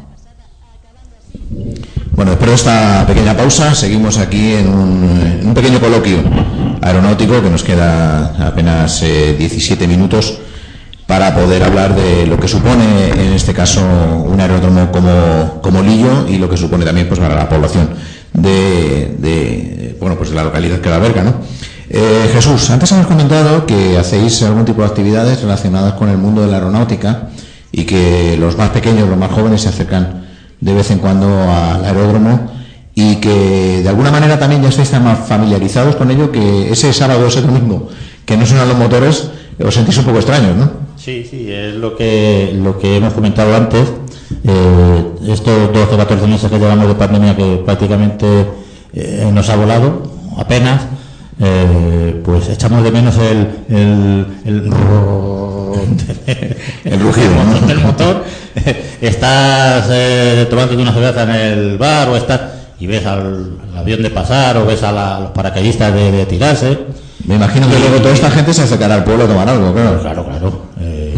Bueno, después de esta pequeña pausa, seguimos aquí en un, pequeño coloquio aeronáutico que nos queda apenas 17 eh, minutos para poder hablar de lo que supone en este caso un aeródromo como, como Lillo y lo que supone también pues para la población de la localidad que la verga, ¿no? Eh, Jesús, antes hemos comentado que hacéis algún tipo de actividades relacionadas con el mundo de la aeronáutica y que los más pequeños, los más jóvenes se acercan de vez en cuando al aeródromo y que de alguna manera también ya estáis tan familiarizados con ello que ese sábado, ese domingo, que no suenan los motores, os sentís un poco extraños, ¿no? Sí, sí, es lo que, lo que hemos comentado antes. Eh, estos 12 o 14 meses que llevamos de pandemia que prácticamente eh, nos ha volado, apenas, eh, pues echamos de menos el, el, el el rugido del motor, estás eh, tomando una cerveza en el bar o estás y ves al, avión de pasar o ves a, los paracaidistas de, tirarse. Me imagino que luego toda esta gente se acercará al pueblo a tomar algo, claro. Claro, claro. Eh,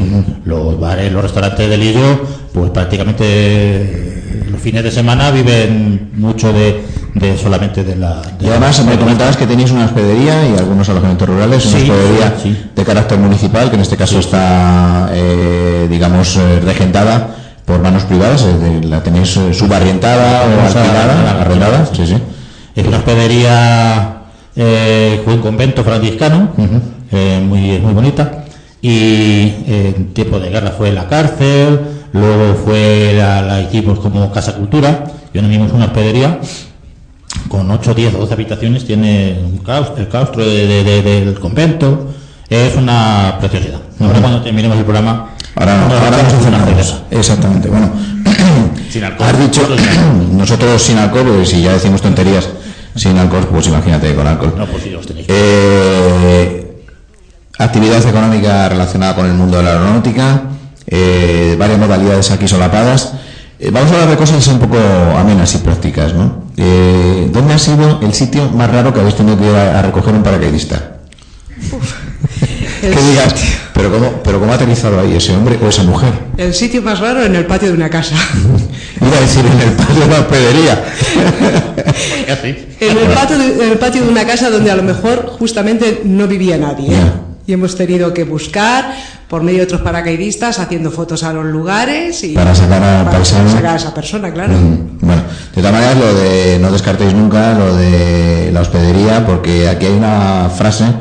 los bares, los restaurantes de Lillo, pues prácticamente los fines de semana viven mucho de, de solamente de la... y además me comentabas que tenéis una hospedería y algunos alojamientos rurales, una hospedería de carácter municipal, que en este caso está, eh, digamos, eh, regentada por manos privadas, la tenéis eh, subarrientada o alquilada, arrendada. Sí, sí. Es una hospedería, eh, un convento franciscano, muy, muy bonita, y en tiempo de guerra fue la cárcel, luego fue la, la hicimos como casa cultura, y ahora mismo es una hospedería con 8, 10 o 12 habitaciones, tiene un el claustro del convento, es una preciosidad. Ahora cuando terminemos el programa, ahora, ahora vamos a hacer una cosa. Exactamente, bueno. sin alcohol. Has dicho, nosotros sin alcohol, pues si ya decimos tonterías, sin alcohol, pues imagínate con alcohol. No, pues eh, actividad económica relacionada con el mundo de la aeronáutica, eh, varias modalidades aquí solapadas. Eh, vamos a hablar de cosas un poco amenas y prácticas, ¿no? Eh, ¿Dónde ha sido el sitio más raro que habéis tenido que ir a, recoger un paracaidista? ¿Qué digas? ¿Pero cómo, ¿Pero cómo ha aterrizado ahí ese hombre o esa mujer? El sitio más raro en el patio de una casa. Iba a decir en el patio de una hospedería. en, el patio de, en el patio de una casa donde a lo mejor justamente no vivía nadie. Y hemos tenido que buscar por medio de otros paracaidistas haciendo fotos a los lugares y para sacar a, sacar a esa persona, claro. Mm, bueno, de todas maneras lo de no descartéis nunca lo de la hospedería porque aquí hay una frase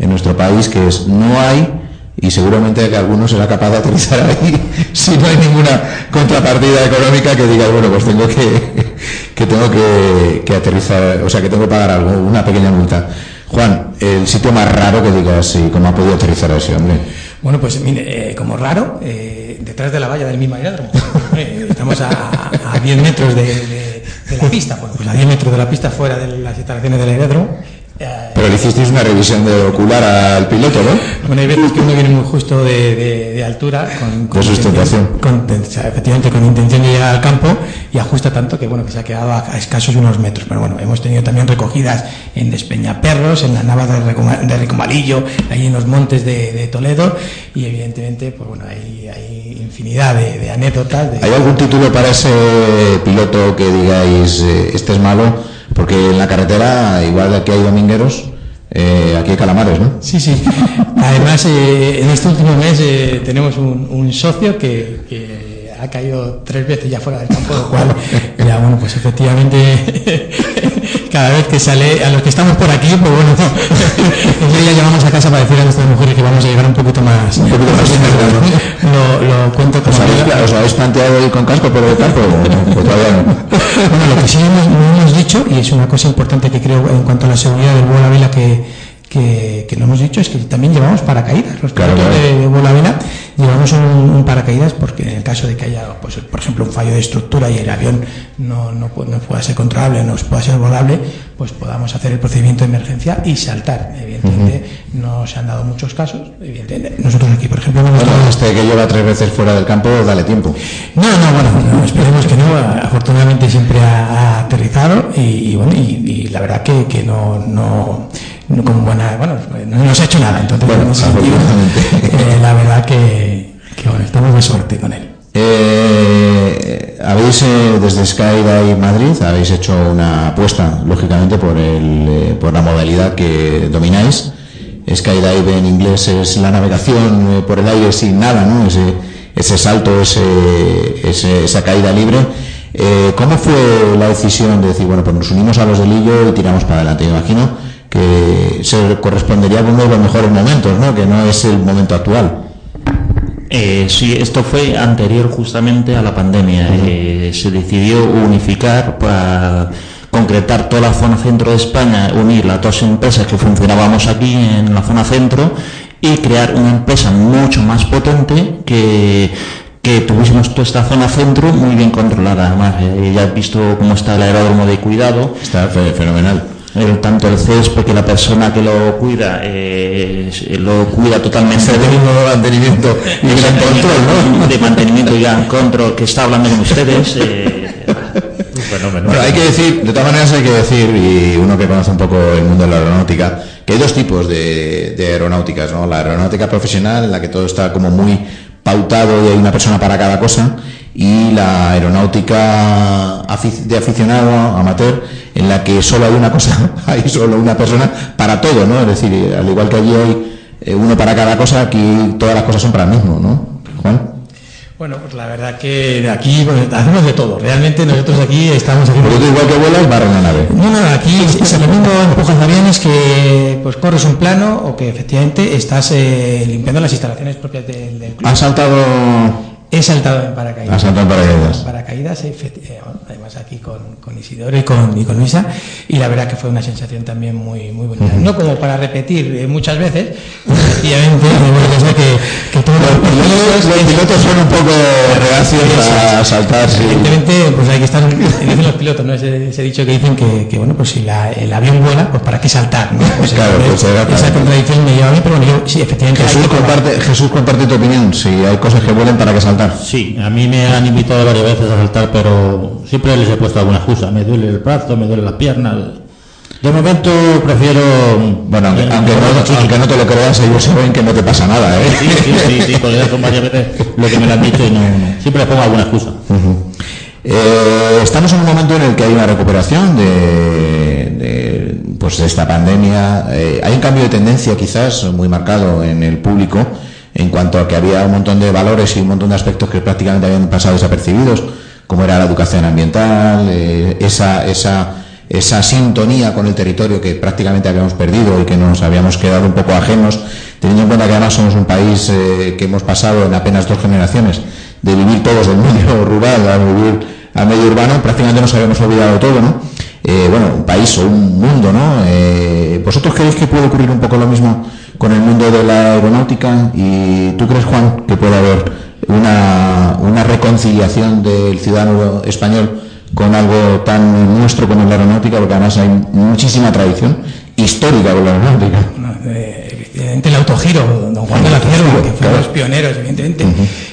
en nuestro país que es no hay y seguramente que alguno será capaz de aterrizar ahí si no hay ninguna contrapartida económica que diga bueno pues tengo que, que tengo que, que aterrizar o sea que tengo que pagar algo una pequeña multa Juan el sitio más raro que digas y cómo ha podido aterrizar a ese hombre bueno, pues mire, eh, como raro, eh, detrás de la valla del mismo aeródromo. Estamos a, 10 metros de, la pista, bueno, pues a 10 metros de la pista fuera de las instalaciones del aeródromo. Pero le hicisteis una revisión de ocular al piloto, ¿no? Bueno, hay veces que uno viene muy justo de, altura, con, con, sustentación. Con, efectivamente, con intención de llegar al campo y ajusta tanto que bueno que se ha quedado a, escasos unos metros. Pero bueno, hemos tenido también recogidas en Despeñaperros, en la Nava de, Recomalillo, ahí en los montes de, Toledo y evidentemente, pues bueno, hay, hay infinidad de, anécdotas. ¿Hay algún título para ese piloto que digáis, eh, este es malo? Porque en la carretera, igual que hay domingueros, eh, aquí hay calamares, ¿no? Sí, sí. Además, eh, en este último mes eh, tenemos un, socio que, ha caído tres veces ya fuera del campo, lo cual, ya bueno, pues efectivamente cada vez que sale, a los que estamos por aquí, pues bueno, ya llamamos a casa para decir a nuestras mujeres que vamos a llegar un poquito más. Un poquito más lo, lo cuento como. ¿Os habéis, planteado ir con casco por el campo? todavía no. Bueno, lo que sí hemos, hemos, dicho, y es una cosa importante que creo en cuanto a la seguridad del vuelo a vela que, que, que no hemos dicho, es que también llevamos paracaídas. Los claro, de vuelo a vela llevamos un, paracaídas porque en el caso de que haya, pues, por ejemplo, un fallo de estructura y el avión no, no, no pueda ser controlable, no pueda ser volable, pues podamos hacer el procedimiento de emergencia y saltar. Evidentemente, no se han dado muchos casos. Evidentemente, nosotros aquí, por ejemplo, no este que lleva tres veces fuera del campo, dale tiempo. No, no, bueno, esperemos que no. Afortunadamente siempre ha, aterrizado y, bueno, y, la verdad que, que no, no como buena, bueno, no nos ha hecho nada, entonces eh, la verdad que, bueno, estamos de suerte con él. Eh, habéis, eh, desde Skydive Madrid, habéis hecho una apuesta, lógicamente, por, el, eh, por la modalidad que domináis. Skydive en inglés es la navegación por el aire sin nada, ¿no? Ese, ese salto, ese, esa caída libre. ¿Cómo fue la decisión de decir, bueno, pues nos unimos a los del Lillo y tiramos para adelante? Me imagino que se correspondería con uno de los mejores momentos, ¿no? Que no es el momento actual. Eh, sí, esto fue anterior justamente a la pandemia. Eh, se decidió unificar para concretar toda la zona centro de España, unir las dos empresas que funcionábamos aquí en la zona centro y crear una empresa mucho más potente que, que tuviésemos toda esta zona centro muy bien controlada. Además, eh, ya has visto cómo está el aeródromo de cuidado. Está fenomenal el, tanto el césped que la persona que lo cuida eh, lo cuida totalmente de mantenimiento y gran control ¿no? de mantenimiento y gran control que está hablando con ustedes eh, bueno, hay que decir de todas maneras hay que decir y uno que conoce un poco el mundo de la aeronáutica que hay dos tipos de, de aeronáuticas ¿no? la aeronáutica profesional en la que todo está como muy pautado y hay una persona para cada cosa y la aeronáutica de aficionado amateur en la que solo hay una cosa, hay solo una persona para todo, ¿no? Es decir, al igual que allí hay eh, uno para cada cosa, aquí todas las cosas son para el mismo, ¿no? Juan. Bueno, pues la verdad que aquí hacemos de todo. Realmente nosotros aquí estamos haciendo... Porque igual que vuelas, barra una nave. No, no, aquí es lo mismo empujas aviones que pues corres un plano o que efectivamente estás eh, limpiando las instalaciones propias del, del club. ¿Has saltado He saltado en paracaídas. ¿Has saltado en paracaídas? paracaídas, eh, además aquí con, con, Isidoro y con, y con Luisa, y la verdad que fue una sensación también muy, muy bonita. No como para repetir eh, muchas veces, efectivamente, que, que todos los, pilotos, son un poco reacios a saltar. Evidentemente, pues hay que estar, dicen los pilotos, ¿no? Ese, ese dicho que dicen que, que bueno, pues si la, el avión vuela, pues para qué saltar, ¿no? Pues claro, pues esa contradicción me lleva a mí, pero bueno, yo sí, efectivamente. Jesús comparte, Jesús comparte tu opinión, si hay cosas que vuelen, ¿para qué saltar? Sí, a mí me han invitado varias veces a saltar, pero siempre les he puesto alguna excusa. Me duele el brazo, me duele la pierna. De momento prefiero... Bueno, aunque, no, te lo creas, ellos saben que no te pasa nada, ¿eh? Sí, sí, sí, sí, porque son varias veces lo que me lo han dicho y no, siempre les pongo alguna excusa. Eh, estamos en un momento en el que hay una recuperación de, pues de esta pandemia. Eh, hay un cambio de tendencia quizás muy marcado en el público en cuanto a que había un montón de valores y un montón de aspectos que prácticamente habían pasado desapercibidos, como era la educación ambiental, eh, esa, sintonía con el territorio que prácticamente habíamos perdido y que nos habíamos quedado un poco ajenos, teniendo en cuenta que además somos un país eh, que hemos pasado en apenas dos generaciones de vivir todos del medio rural a vivir al medio urbano, prácticamente nos habíamos olvidado todo, ¿no? Eh, bueno, un país o un mundo, ¿no? ¿Vosotros creéis que puede ocurrir un poco lo mismo con el mundo de la aeronáutica y tú crees, Juan, que puede haber una, una reconciliación del ciudadano español con algo tan nuestro como la aeronáutica, porque además hay muchísima tradición histórica con la aeronáutica. Eh, evidentemente el autogiro, don Juan de la Cierva, que fue los pioneros, evidentemente.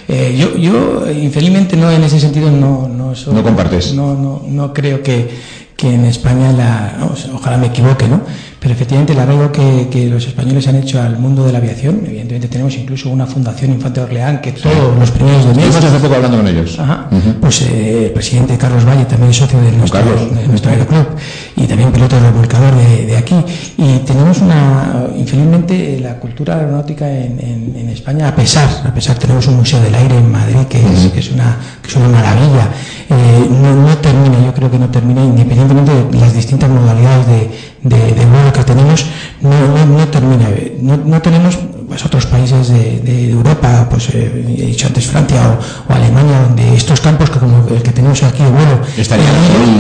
Eh, yo, yo, infelizmente, no en ese sentido no, no, no compartes. No, no, no creo que, que en España, la, ojalá me equivoque, ¿no? Pero efectivamente el arreglo que, que, los españoles han hecho al mundo de la aviación, evidentemente tenemos incluso una fundación Infante Orleán que todos los primeros de mes... hace poco hablando con ellos. Ajá, Pues eh, el presidente Carlos Valle también es socio de nuestro, de nuestro aeroclub y también piloto remolcador de, de aquí. Y tenemos una, infelizmente, la cultura aeronáutica en, en, en, España, a pesar, a pesar, tenemos un museo del aire en Madrid que, es, que es, una, que es una maravilla. Eh, no, no termina, yo creo que no termina, independientemente de las distintas modalidades de, de, de vuelo que tenemos no, no, no termina. No, no, tenemos pues, otros países de, de Europa, pues eh, he dicho antes Francia o, o, Alemania, donde estos campos que como el que tenemos aquí de vuelo estaría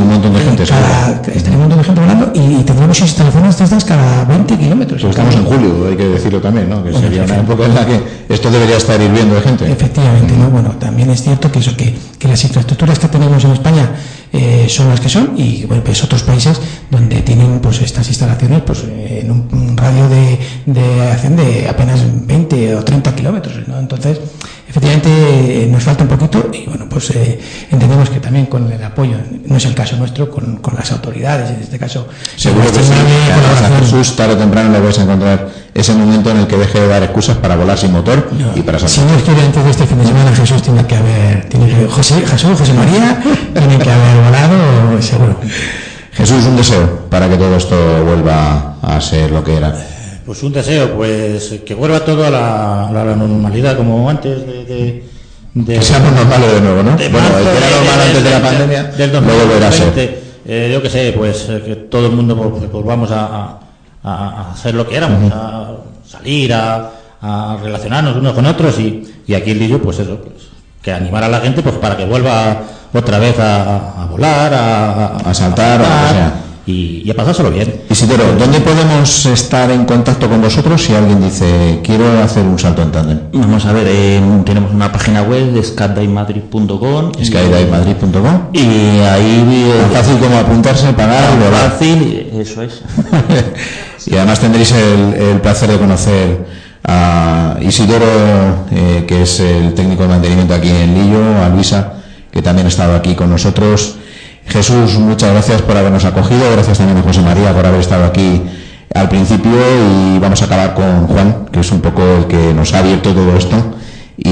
un montón de gente. Cada, estaría un montón de gente volando y, y tendríamos instalaciones de estas cada 20 kilómetros. Pues estamos en julio, hay que decirlo también, ¿no? que bueno, sería una época en la que esto debería estar hirviendo de gente. Efectivamente, ¿no? bueno, también es cierto que eso que, que las infraestructuras que tenemos en España eh, son las que son y bueno, pues otros países donde tienen pues estas instalaciones pues en un, radio de, de acción de apenas 20 o 30 kilómetros ¿no? entonces efectivamente nos falta un poquito y bueno, pues entendemos que también con el apoyo, no es el caso nuestro, con, con las autoridades, en este caso, seguro que sí, Jesús tarde o temprano le vais a encontrar ese momento en el que deje de dar excusas para volar sin motor y para saltar. Si Dios quiere, antes de este fin de semana Jesús tiene que haber, tiene que, José, Jesús, José María, tiene que haber volado, seguro. Jesús, un deseo para que todo esto vuelva a ser lo que era. Pues un deseo, pues que vuelva todo a la, normalidad como antes de, de, que seamos normales de nuevo, ¿no? bueno, que era normal antes de la pandemia, del volverá a ser. Eh, yo qué sé, pues eh, que todo el mundo pues, volvamos a, a, hacer lo que éramos, a salir, a, relacionarnos unos con otros y, y aquí el Lillo, pues eso, pues, que animar a la gente pues para que vuelva otra vez a, volar, a, saltar, y, a pasárselo bien. Isidoro, ¿dónde podemos estar en contacto con vosotros si alguien dice quiero hacer un salto en tándem? Vamos a ver, eh, tenemos una página web, skydivemadrid.com skydivemadrid.com y ahí tan fácil como apuntarse, pagar y volar. Fácil, eso es. y además tendréis el, placer de conocer a Isidoro, eh, que es el técnico de mantenimiento aquí en Lillo, a Luisa, que también ha estado aquí con nosotros Jesús, muchas gracias por habernos acogido, gracias también a José María por haber estado aquí al principio. Y vamos a acabar con Juan, que es un poco el que nos ha abierto todo esto. Y,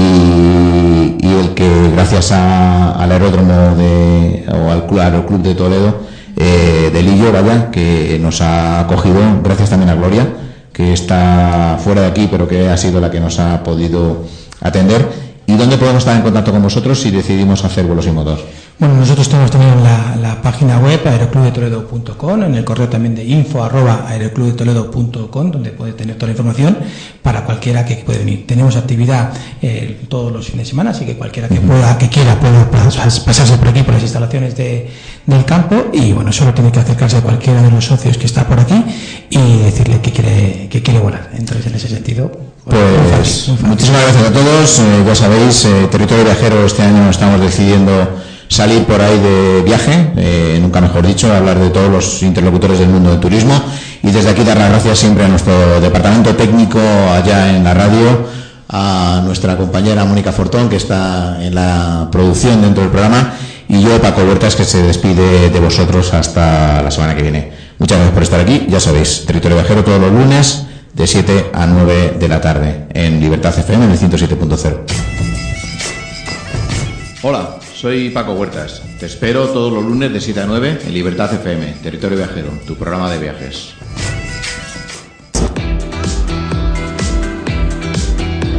el que gracias al aeródromo de, o al club, aeroclub de Toledo eh, de Lillo, vaya, que nos ha acogido, gracias también a Gloria, que está fuera de aquí, pero que ha sido la que nos ha podido atender. ¿Y dónde podemos estar en contacto con vosotros si decidimos hacer vuelos y motos? Bueno, nosotros tenemos también la, página web aeroclubdetoledo.com, en el correo también de info arroba aeroclubdetoledo.com, donde puede tener toda la información para cualquiera que puede venir. Tenemos actividad eh, todos los fines de semana, así que cualquiera que pueda, que quiera, pueda pasarse por aquí, por las instalaciones de, del campo, y bueno, solo tiene que acercarse a cualquiera de los socios que está por aquí y decirle que quiere, que quiere volar. Entonces, en ese sentido, pues muchísimas gracias a todos. Eh, ya sabéis, eh, Territorio Viajero este año estamos decidiendo salir por ahí de viaje, eh, nunca mejor dicho, hablar de todos los interlocutores del mundo del turismo y desde aquí dar las gracias siempre a nuestro departamento técnico allá en la radio, a nuestra compañera Mónica Fortón que está en la producción dentro del programa y yo, Paco Huertas, que se despide de vosotros hasta la semana que viene. Muchas gracias por estar aquí, ya sabéis, Territorio Viajero todos los lunes de 7 a 9 de la tarde en Libertad FM en el 107.0. Hola. Soy Paco Huertas. Te espero todos los lunes de 7 a 9 en Libertad FM, Territorio Viajero, tu programa de viajes.